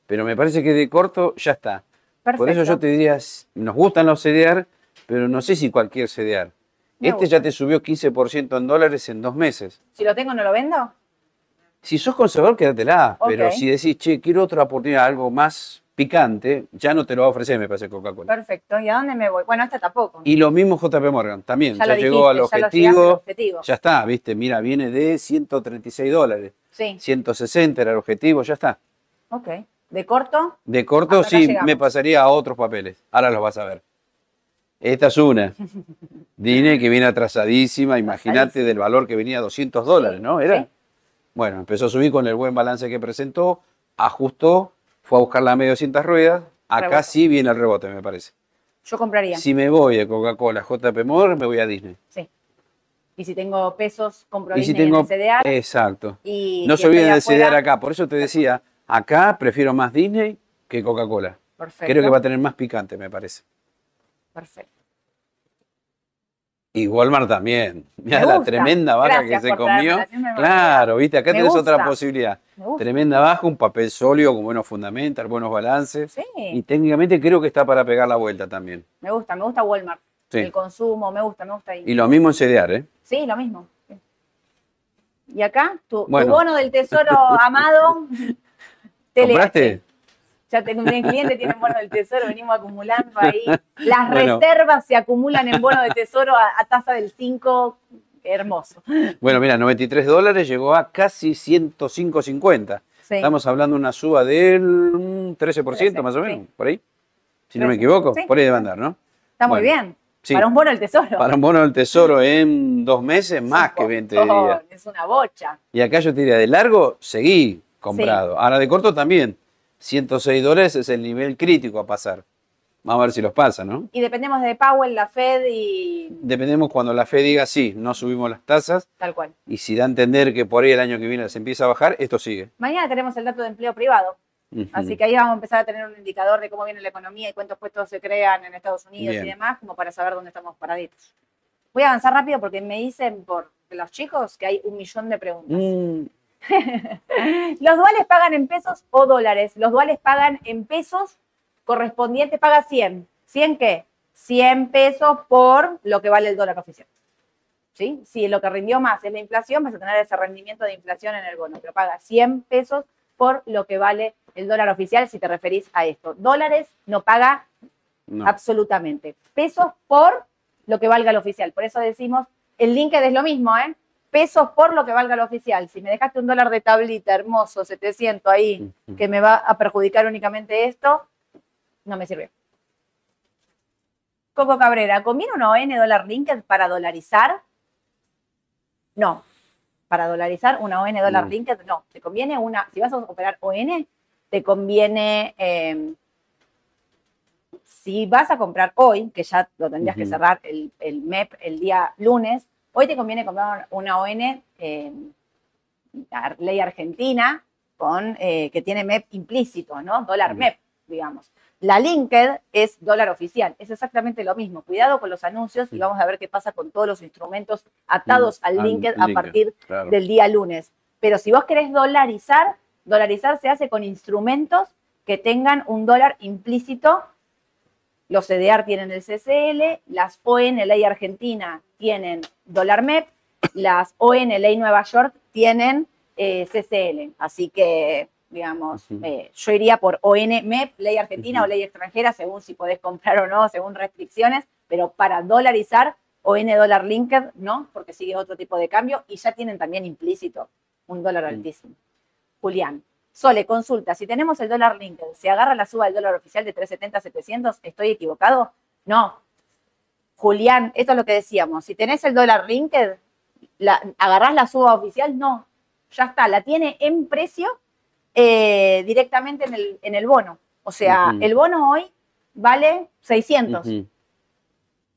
Pero me parece que de corto ya está. Por eso Perfecto. yo te diría, nos gustan los CDR, pero no sé si cualquier CDR. Me Este gusta. ya te subió 15% en dólares en dos meses. Si lo tengo, ¿no lo vendo? Si sos conservador, quédatela. Ok. Pero si decís, che, quiero otra oportunidad, algo más picante, ya no te lo va a ofrecer, me parece, Coca-Cola. Perfecto. ¿Y a dónde me voy? Bueno, esta tampoco. Y lo mismo JP Morgan, también. Ya Ya, llegó al dijiste, ya objetivo. objetivo. Ya está, viste, mira, viene de 136 dólares. Sí, 160 era el objetivo, ya está. ok. ¿De corto? De corto, sí, llegamos. me pasaría a otros papeles. Ahora los vas a ver. Esta es una. Dine que viene atrasadísima, imagínate del valor que venía a 200 dólares, ¿no? Era. sí. Bueno, empezó a subir con el buen balance que presentó, ajustó, fue a buscar la media 200 ruedas. Acá Rebote. sí viene el rebote, me parece. Yo compraría. Si me voy a Coca-Cola, JP Morgan, me voy a Disney. Sí. Y si tengo pesos, compro Y si Disney tengo. en el CDR. Exacto. y No si se olviden del CDR acá. Por eso te decía, acá prefiero más Disney que Coca-Cola. Perfecto. Creo que va a tener más picante, me parece. Perfecto. Y Walmart también. Mira la tremenda vaca Gracias que se comió. Claro, viste, acá Me tenés gusta. otra posibilidad. Tremenda baja, un papel sólido con buenos fundamentals, buenos balances. Sí, Y técnicamente creo que está para pegar la vuelta también. me gusta, me gusta Walmart. Sí. El consumo, me gusta, me gusta. Y lo mismo en CDR, ¿eh? Sí, lo mismo. Y acá, tu, tu bono del tesoro amado. ¿Compraste? Ya tengo un cliente, tiene bono del tesoro, venimos acumulando ahí. Las Bueno. reservas se acumulan en bono de tesoro a, a tasa del 5. Hermoso. Bueno, mira, 93 dólares llegó a casi 105.50. Sí. Estamos hablando de una suba del mm, 13% 13, más o menos, sí. por ahí. Si no me 13, equivoco, sí. por ahí debe andar, ¿no? Está muy bien. Para un bono del tesoro. Para un bono del tesoro en dos meses, más que bien te diría. montón, Es una bocha. Y acá yo te diría, de largo, seguí comprado. Ahora de corto también. 106 dólares es el nivel crítico a pasar. Vamos a ver si los pasa, ¿no? Y dependemos de Powell, la Fed y Dependemos cuando la Fed diga, sí, no subimos las tasas. tal cual. Y si da a entender que por ahí el año que viene se empieza a bajar, esto sigue. Mañana tenemos el dato de empleo privado. Así que ahí vamos a empezar a tener un indicador de cómo viene la economía y cuántos puestos se crean en Estados Unidos Bien. y demás, como para saber dónde estamos paraditos. Voy a avanzar rápido porque me dicen por los chicos que hay un millón de preguntas. Mm, ¿Los duales pagan en pesos o dólares? Los duales pagan en pesos correspondiente, paga 100. ¿100 qué? 100 pesos por lo que vale el dólar oficial. ¿Sí? Si lo que rindió más es la inflación, vas a tener ese rendimiento de inflación en el bono, pero paga 100 pesos por lo que vale el dólar oficial si te referís a esto. Dólares no paga No. absolutamente. Pesos por lo que valga el oficial. Por eso decimos, el LinkedIn es lo mismo, ¿eh? Pesos por lo que valga el oficial. Si me dejaste un dólar de tablita hermoso, 700 ahí, que me va a perjudicar únicamente esto, no me sirve. Coco Cabrera, ¿conviene una ON dólar linked para dolarizar? No. Para dolarizar una ON dólar No. linked, no. Te conviene una, si vas a operar ON, te conviene, eh, si vas a comprar hoy, que ya lo tendrías que cerrar el, el MEP el día lunes, hoy te conviene comprar una ON, eh, la ley argentina, con, eh, que tiene MEP implícito, ¿no? Dólar. MEP, digamos. La linked es dólar oficial, es exactamente lo mismo. Cuidado con los anuncios y vamos a ver qué pasa con todos los instrumentos atados Mm, al al linked a partir claro. del día lunes. Pero si vos querés dolarizar, dolarizar se hace con instrumentos que tengan un dólar implícito. Los CDR tienen el CCL, las ON Ley Argentina tienen dólar MEP, las ON Ley Nueva York tienen eh, CCL. Así que, digamos, eh, yo iría por ON MEP, Ley Argentina o Ley extranjera, según si podés comprar o no, según restricciones, pero para dolarizar, ON dólar linked, no, porque sigue otro tipo de cambio y ya tienen también implícito un dólar altísimo. Julián. Sole, consulta, si tenemos el dólar linked, ¿se agarra la suba del dólar oficial de 370 a 700? ¿Estoy equivocado? No. Julián, esto es lo que decíamos, si tenés el dólar linked, la, ¿agarrás la suba oficial? No, ya está, la tiene en precio eh, directamente en el, en el bono. O sea, el bono hoy vale 600. Ujú.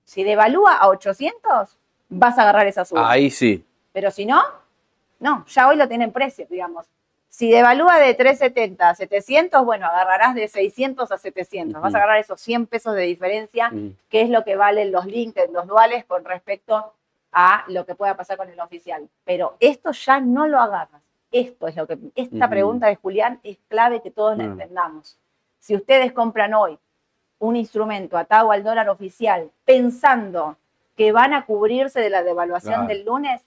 Si devalúa a 800, vas a agarrar esa suba. Ahí sí. Pero si no, no, ya hoy lo tiene en precio, digamos. Si devalúa de 370 a 700, bueno, agarrarás de 600 a 700. Vas a agarrar esos 100 pesos de diferencia, que es lo que valen los LinkedIn, los duales, con respecto a lo que pueda pasar con el oficial. Pero esto ya no lo agarras. Esto es lo que. Esta pregunta de Julián es clave que todos la entendamos. Si ustedes compran hoy un instrumento atado al dólar oficial pensando que van a cubrirse de la devaluación Claro. del lunes,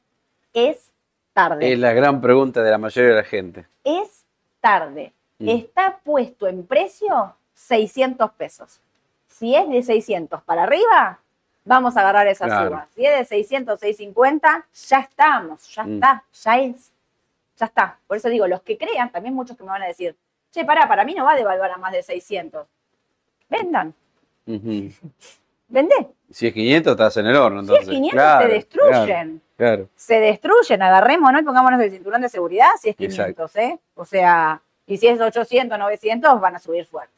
es tarde. Es la gran pregunta de la mayoría de la gente. Es tarde. Mm. Está puesto en precio 600 pesos. Si es de 600 para arriba, vamos a agarrar esa Claro. suba. Si es de 600, 650, ya estamos, ya Mm. está, ya es. Ya está. Por eso digo, los que crean, también muchos que me van a decir, che, pará, para mí no va a devaluar a más de 600. Vendan, Ujú. vendé. Si es 500, estás en el horno. Si Entonces. es 500, Claro, se destruyen. Claro, claro. se destruyen, agarrémonos y pongámonos el cinturón de seguridad si es 500, ¿eh? O sea, y si es 800, 900, van a subir fuerte.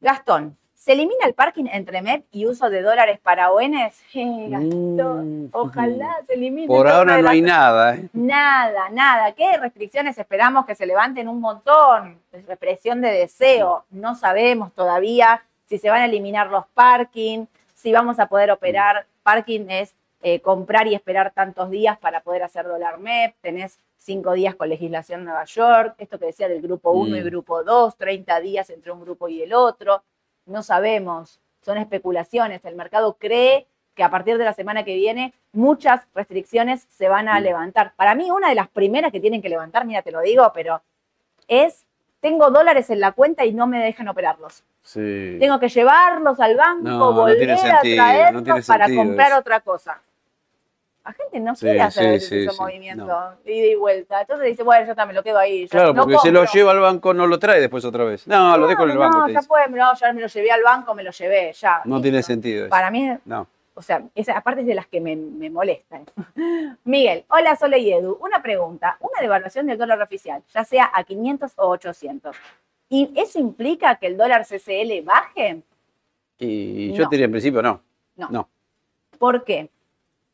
Gastón, ¿se elimina el parking entre MEP y uso de dólares para ONs? Eh, Gastón, Mm, ojalá se elimine. Por ahora no hay nada. ¿eh? Nada, nada. ¿Qué restricciones esperamos que se levanten un montón? Represión de deseo. No sabemos todavía si se van a eliminar los parking, si vamos a poder operar. Parking es eh, comprar y esperar tantos días para poder hacer dólar MEP. Tenés cinco días con legislación en Nueva York. Esto que decía del grupo 1 y Mm. grupo 2, 30 días entre un grupo y el otro. No sabemos. Son especulaciones. El mercado cree que a partir de la semana que viene muchas restricciones se van a Mm. levantar. Para mí, una de las primeras que tienen que levantar, mira, te lo digo, pero es, tengo dólares en la cuenta y no me dejan operarlos. Sí. Tengo que llevarlos al banco, No, volver a sentido, traerlos para comprar eso. otra cosa. La gente no Sí, quiere hacer sí, ese sí, movimiento, no. ida y vuelta. Entonces dice, bueno, yo también lo quedo ahí. Claro, no porque se lo compro. lleva al banco, no lo trae después otra vez. No, lo dejo en el banco. No, ya fue, no, ya me lo llevé al banco, me lo llevé, ya. No listo. tiene sentido eso. Para mí No. o sea, esa aparte es de las que me, me molestan. Miguel, hola Sole y Edu. Una pregunta. Una devaluación del dólar oficial, ya sea a 500 o 800. ¿Y eso implica que el dólar CCL baje? Y yo te diría en principio no. No. No. ¿Por qué?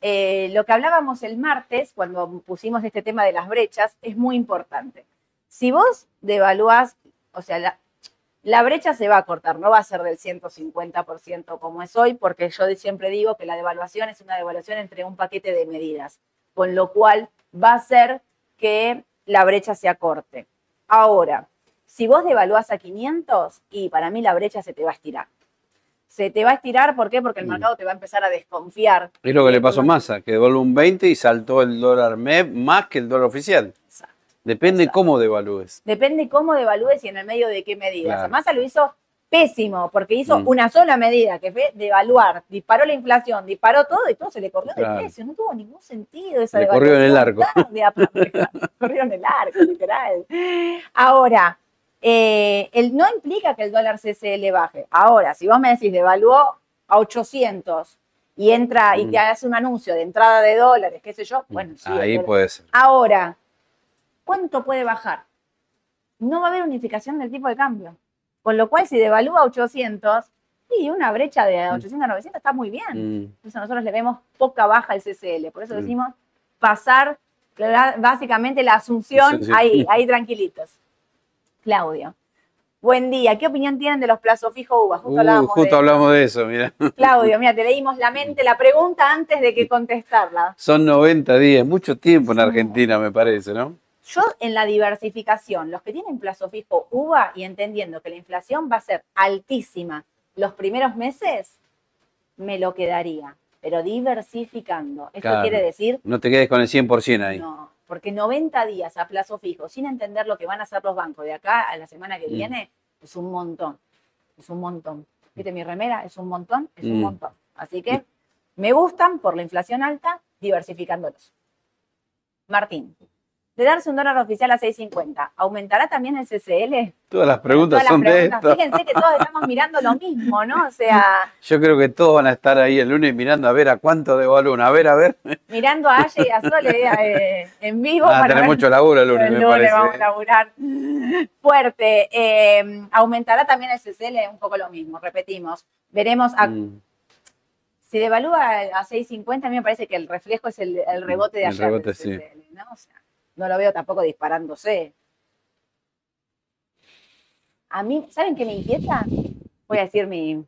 Eh, lo que hablábamos el martes, cuando pusimos este tema de las brechas, es muy importante. Si vos devaluás, o sea, la, brecha se va a cortar, no va a ser del 150% como es hoy, porque yo siempre digo que la devaluación es una devaluación entre un paquete de medidas, con lo cual va a ser que la brecha se acorte. Ahora, si vos devaluás a 500, y para mí la brecha se te va a estirar. Se te va a estirar, ¿por qué? Porque el Mm. mercado te va a empezar a desconfiar. Es lo que le pasó a Massa, que devolvió un 20 y saltó el dólar MEP más que el dólar oficial. Exacto. Depende Eso. cómo devalúes. Depende cómo devalúes y en el medio de qué medidas. Claro. Massa lo hizo pésimo, porque hizo Mm. una sola medida, que fue devaluar. Disparó la inflación, disparó todo y todo se le corrió Claro. de precio. No tuvo ningún sentido esa Le corrió en el devaluación arco. tarde, corrió en el arco, literal. Ahora, eh, el, no implica que el dólar CCL baje. Ahora, si vos me decís devaluó a 800 y entra y Mm. te hace un anuncio de entrada de dólares, qué sé yo, bueno, sí, Ahí puede ser. Ahora, ¿cuánto puede bajar? No va a haber unificación del tipo de cambio. Con lo cual, si devalúa 800, y una brecha de 800 a 900 está muy bien. Mm. Entonces nosotros le vemos poca baja al CCL. Por eso Mm. decimos pasar básicamente la asunción Sí, sí. ahí, ahí tranquilitos. Claudio. Buen día. ¿Qué opinión tienen de los plazos fijos UVA? Justo Uh, hablábamos justo de- hablamos de eso, mira. Claudio, mira, te leímos la mente, la pregunta antes de que contestarla. Son 90 días, mucho tiempo en Argentina, me parece, ¿no? Yo en la diversificación, los que tienen plazo fijo UVA y entendiendo que la inflación va a ser altísima los primeros meses, me lo quedaría, pero diversificando. Esto Claro. quiere decir, No te quedes con el 100% ahí. no, porque 90 días a plazo fijo, sin entender lo que van a hacer los bancos de acá a la semana que Mm. viene, es un montón, es un montón. ¿Viste mi remera? Es un montón, es un Mm. montón. Así que me gustan por la inflación alta, diversificándolos. Martín, de darse un dólar oficial a 6.50, ¿aumentará también el CCL? Todas las preguntas Todas las son de preguntas. esto. Fíjense que todos estamos mirando lo mismo, ¿no? O sea, Yo creo que todos van a estar ahí el lunes mirando a ver a cuánto devalúan. A ver, a ver. mirando a Aye y a Sole eh, en vivo. Van a para tener ver- mucho laburo el lunes, el me lunes parece. vamos a laburar fuerte. Eh, aumentará también el CCL, un poco lo mismo, repetimos. Veremos a- Mm, si devalúa a 6.50, a mí me parece que el reflejo es el, el rebote de El ayer. del rebote, sí. O sea, no lo veo tampoco disparándose. A mí, ¿saben qué me inquieta? Voy a decir mi,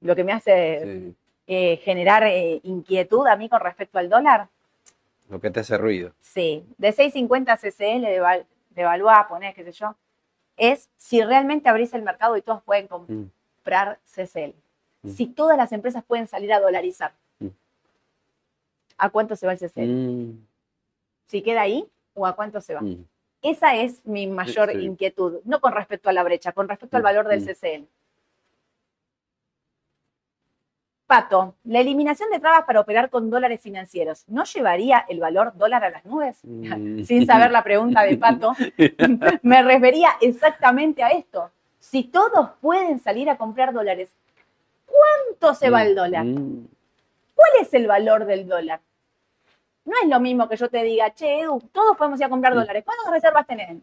lo que me hace sí, eh, generar eh, inquietud a mí con respecto al dólar. Lo que te hace ruido. Sí, de 6.50 CCL, de, val- de evaluar, ponés, qué sé yo, es si realmente abrís el mercado y todos pueden Mm, comprar CCL. Mm. Si todas las empresas pueden salir a dolarizar. Mm. ¿A cuánto se va el CCL? mm, ¿Si queda ahí o a cuánto se va? mm. Esa es mi mayor sí. inquietud, no con respecto a la brecha, con respecto al Mm, valor del mm. CCL. Pato, la eliminación de trabas para operar con dólares financieros, ¿no llevaría el valor dólar a las nubes? Mm. Sin saber la pregunta de Pato, me refería exactamente a esto. Si todos pueden salir a comprar dólares, ¿cuánto se va el dólar? Mm, ¿Cuál es el valor del dólar? No es lo mismo que yo te diga, che, Edu, todos podemos ir a comprar dólares. ¿Cuántas reservas tenés?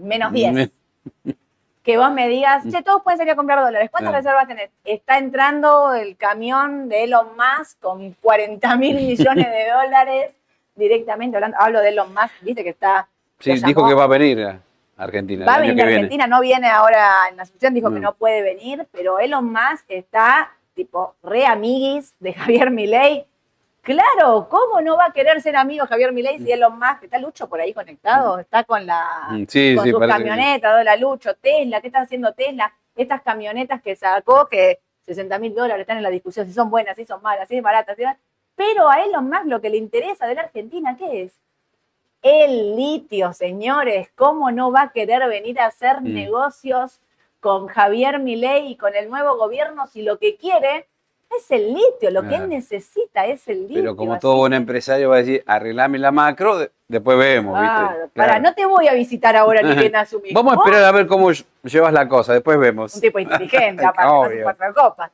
Menos Mm. 10. Que vos me digas, che, todos pueden salir a comprar dólares. ¿Cuántas Claro. reservas tenés? Está entrando el camión de Elon Musk con 40 mil millones de dólares directamente hablando. Hablo de Elon Musk, viste que está. Sí, dijo que va a venir a Argentina. Va a venir a viene. Argentina, no viene ahora en la Asunción, dijo que No. no puede venir, pero Elon Musk está tipo re amiguis de Javier Milei. Claro, ¿cómo no va a querer ser amigo Javier Milei si Elon Musk está Lucho por ahí conectado? Está con la Mm, Sí, con sí, que sí. camionetas, Dola Lucho, Tesla, ¿qué está haciendo Tesla? Estas camionetas que sacó que 60 mil dólares están en la discusión si son buenas, si son malas, si es baratas, si pero a Elon Musk lo que le interesa de la Argentina, ¿qué es? El litio, señores, ¿cómo no va a querer venir a hacer Mm. negocios con Javier Milei y con el nuevo gobierno si lo que quiere es el litio, lo que él necesita es el litio. Pero como todo buen empresario va a decir, arreglame la macro, de- después vemos, Claro, ¿viste? Para, Claro. no te voy a visitar ahora ni bien a su mismo. Vamos a esperar a ver cómo ll- llevas la cosa, después vemos. Un tipo inteligente, aparte, cuatro copas.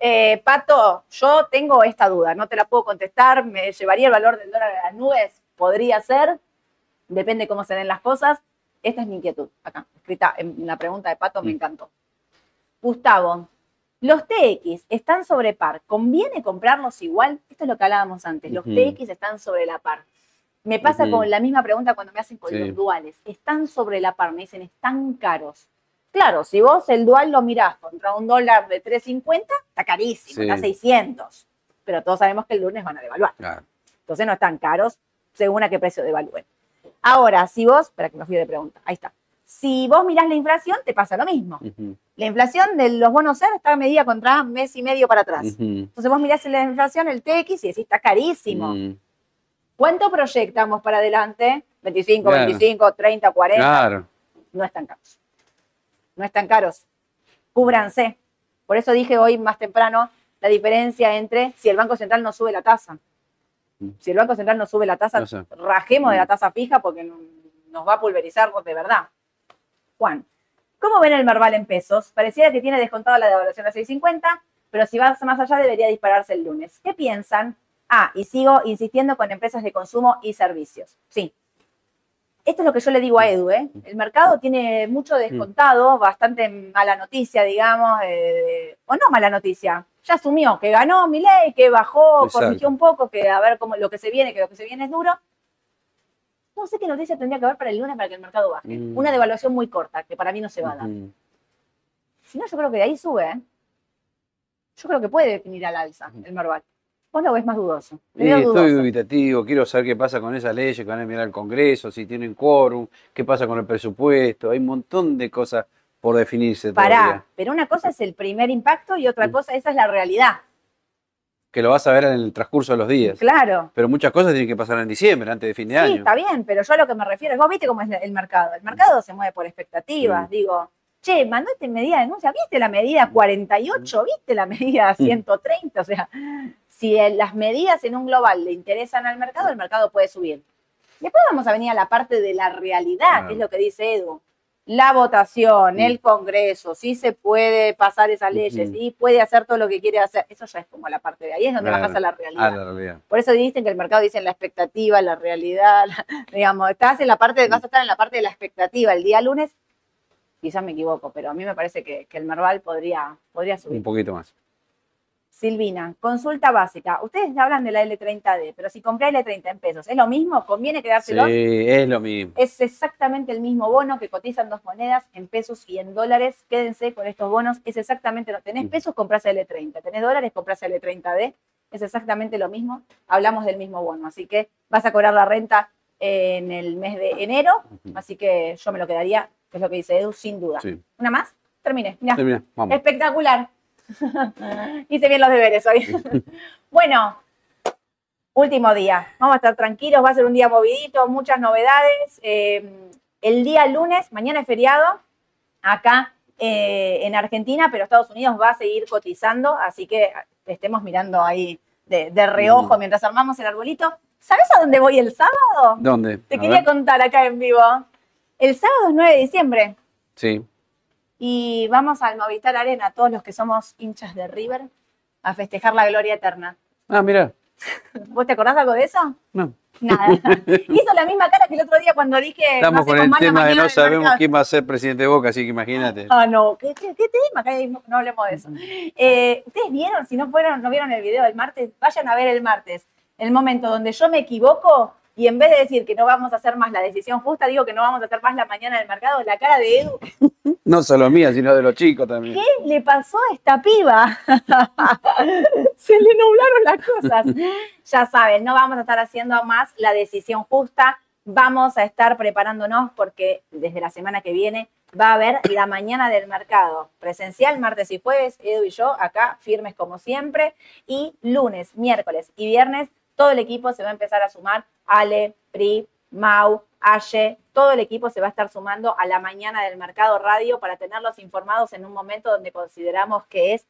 Eh, Pato, yo tengo esta duda, no te la puedo contestar. ¿Me llevaría el valor del dólar a las nubes? Podría ser, depende cómo se den las cosas. Esta es mi inquietud, acá, escrita en la pregunta de Pato, me Mm. encantó. Gustavo, ¿los TX están sobre par? ¿Conviene comprarlos igual? Esto es lo que hablábamos antes, los Ujú. TX están sobre la par. Me pasa con la misma pregunta cuando me hacen con Sí. los duales. Están sobre la par, me dicen, están caros. Claro, si vos el dual lo mirás contra un dólar de 3.50, está carísimo, Sí. está 600. Pero todos sabemos que el lunes van a devaluar. Claro. Entonces no están caros según a qué precio devalúen. Ahora, si vos, espera que me fui de pregunta, ahí está. Si vos mirás la inflación, te pasa lo mismo. La inflación de los bonos SER está medida contra mes y medio para atrás. ujú, Entonces vos mirás la inflación, el TX, y decís, está carísimo. mm. ¿Cuánto proyectamos para adelante? 25, Claro. 25, 30, 40. Claro. No están caros. No están caros. Cúbranse. Por eso dije hoy más temprano la diferencia entre si el Banco Central no sube la tasa. Si el Banco Central no sube la tasa, No sé. rajemos de la tasa fija porque no- nos va a pulverizar de verdad. Juan, ¿cómo ven el Merval en pesos? Pareciera que tiene descontado la devaluación a 6.50, pero si va más allá debería dispararse el lunes. ¿Qué piensan? Ah, y sigo insistiendo con empresas de consumo y servicios. Sí. Esto es lo que yo le digo a Edu, ¿eh? El mercado tiene mucho descontado, bastante mala noticia, digamos, eh, o no mala noticia. Ya asumió que ganó Milei, que bajó, Exacto. corrigió un poco, que a ver cómo lo que se viene, que lo que se viene es duro. No sé qué noticia tendría que haber para el lunes para que el mercado baje. Mm. Una devaluación muy corta, que para mí no se va a dar. Ujú. Si no, yo creo que de ahí sube, ¿eh? Yo creo que puede definir al alza el Merval. Vos lo ves más dudoso. Estoy dudoso. dubitativo, quiero saber qué pasa con esas leyes que van a enviar al Congreso, si tienen quórum, qué pasa con el presupuesto, hay un montón de cosas por definirse Pará, todavía. pero una cosa es el primer impacto y otra Mm. cosa, esa es la realidad. Que lo vas a ver en el transcurso de los días. Claro. Pero muchas cosas tienen que pasar en diciembre, antes de fin de Sí, año. está bien, pero yo a lo que me refiero es, vos viste cómo es el mercado. El mercado se mueve por expectativas. Mm. Digo, che, mandaste medida de denuncia, ¿viste la medida 48? ¿Viste la medida Mm. 130? O sea, si las medidas en un global le interesan al mercado, el mercado puede subir. Después vamos a venir a la parte de la realidad, que es lo que dice Edu. La votación, el Congreso, si se puede pasar esas leyes, si puede hacer todo lo que quiere hacer. Eso ya es como la parte de ahí, es donde Claro. bajas a la realidad. Ah, la realidad. Por eso dicen que el mercado dice la expectativa, la realidad, la- digamos, estás en la parte, vas a estar en la parte de la expectativa el día lunes. Quizás me equivoco, pero a mí me parece que, que el Merval podría, podría Un subir. poquito más. Silvina, consulta básica. Ustedes hablan de la L30D, pero si compré L30 en pesos, ¿es lo mismo? ¿Conviene Sí, quedárselo? es lo mismo. Es exactamente el mismo bono que cotizan dos monedas en pesos y en dólares. Quédense con estos bonos. Es exactamente lo. Tenés Mm. pesos, compras L30. Tenés dólares, compras L30D. Es exactamente lo mismo. Hablamos del mismo bono. Así que vas a cobrar la renta en el mes de enero. Así que yo me lo quedaría, que es lo que dice Edu, sin duda. Sí. ¿Una más? Terminé. Mirá. Termina, vamos. Espectacular. Hice bien los deberes hoy. bueno, último día. Vamos a estar tranquilos, va a ser un día movidito, muchas novedades. Eh, el día lunes, mañana es feriado, acá eh, en Argentina, pero Estados Unidos va a seguir cotizando, así que estemos mirando ahí de, de reojo Mm. mientras armamos el arbolito. ¿Sabes a dónde voy el sábado? ¿Dónde? Te A quería ver. contar acá en vivo. El sábado es 9 de diciembre Sí. Y vamos al Movistar Arena, todos los que somos hinchas de River, a festejar la gloria eterna. Ah, mira. ¿Vos te acordás algo de eso? No. Nada. Hizo la misma cara que el otro día cuando dije. Estamos no con hacemos el tema de no sabemos mercado. quién va a ser presidente de Boca, así que imagínate. Ah, no, ¿qué, qué, qué tema? No, no hablemos de eso. Eh, ¿Ustedes vieron? Si no fueron, no vieron el video del martes, vayan a ver el martes. El momento donde yo me equivoco y en vez de decir que no vamos a hacer más la decisión justa, digo que no vamos a hacer más la mañana del mercado, la cara de Edu No solo mía, sino de los chicos también. ¿Qué le pasó a esta piba? Se le nublaron las cosas. Ya saben, no vamos a estar haciendo más la decisión justa. Vamos a estar preparándonos porque desde la semana que viene va a haber la mañana del mercado presencial, martes y jueves, Edu y yo acá firmes como siempre. Y lunes, miércoles y viernes, todo el equipo se va a empezar a sumar. Ale, Pri, Mau, Aye, todo el equipo se va a estar sumando a la mañana del mercado radio para tenerlos informados en un momento donde consideramos que es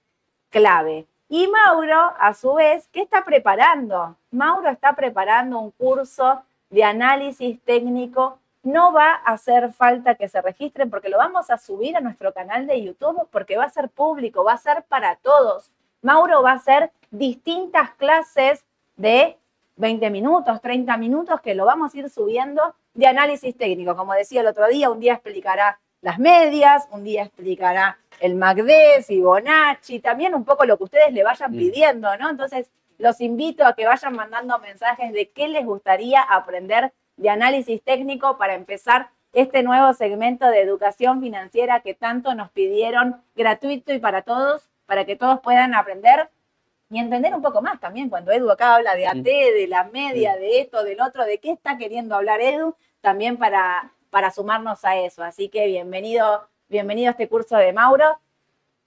clave. Y Mauro, a su vez, ¿qué está preparando? Mauro está preparando un curso de análisis técnico. No va a hacer falta que se registren porque lo vamos a subir a nuestro canal de YouTube porque va a ser público, va a ser para todos. Mauro va a hacer distintas clases de 20 minutos, 30 minutos que lo vamos a ir subiendo de análisis técnico. Como decía el otro día, un día explicará las medias, un día explicará el MACD, Fibonacci, también un poco lo que ustedes le vayan Mm. pidiendo, ¿no? Entonces, los invito a que vayan mandando mensajes de qué les gustaría aprender de análisis técnico para empezar este nuevo segmento de educación financiera que tanto nos pidieron gratuito y para todos, para que todos puedan aprender y entender un poco más también cuando Edu acá habla de AT, de la media, de esto, del otro, de qué está queriendo hablar Edu, también para, para sumarnos a eso. Así que bienvenido, bienvenido a este curso de Mauro.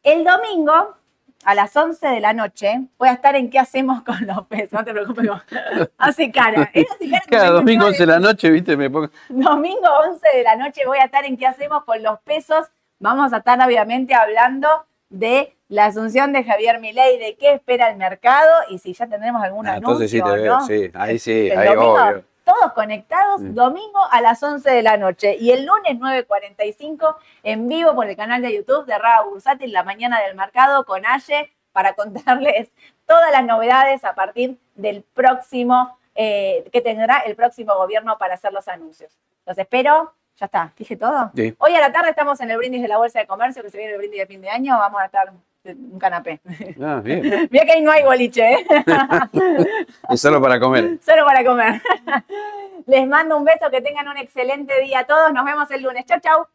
El domingo, a las 11 de la noche voy a estar en qué hacemos con los pesos. No te preocupes, hace cara. Hace cara Cada domingo no 11 de la noche, viste, me pongo. Domingo 11 de la noche voy a estar en qué hacemos con los pesos. Vamos a estar obviamente hablando de la asunción de Javier Milei, de qué espera el mercado y si ya tendremos algún Ah, anuncio. entonces sí te veo, ¿no? sí. Ahí sí, El ahí domingo, obvio. Todos conectados, Mm. domingo a las 11 de la noche. Y el lunes 9.45 en vivo por el canal de YouTube de Raba Bursátil, la mañana del mercado con Aye, para contarles todas las novedades a partir del próximo, eh, que tendrá el próximo gobierno para hacer los anuncios. Los espero. Ya está, dije todo. Sí. Hoy a la tarde estamos en el brindis de la Bolsa de Comercio, que se viene el brindis de fin de año. Vamos a estar un canapé. Ah, bien. Mira que ahí no hay boliche, ¿eh? Es solo para comer. Solo para comer. Les mando un beso, que tengan un excelente día a todos. Nos vemos el lunes. Chau, chau.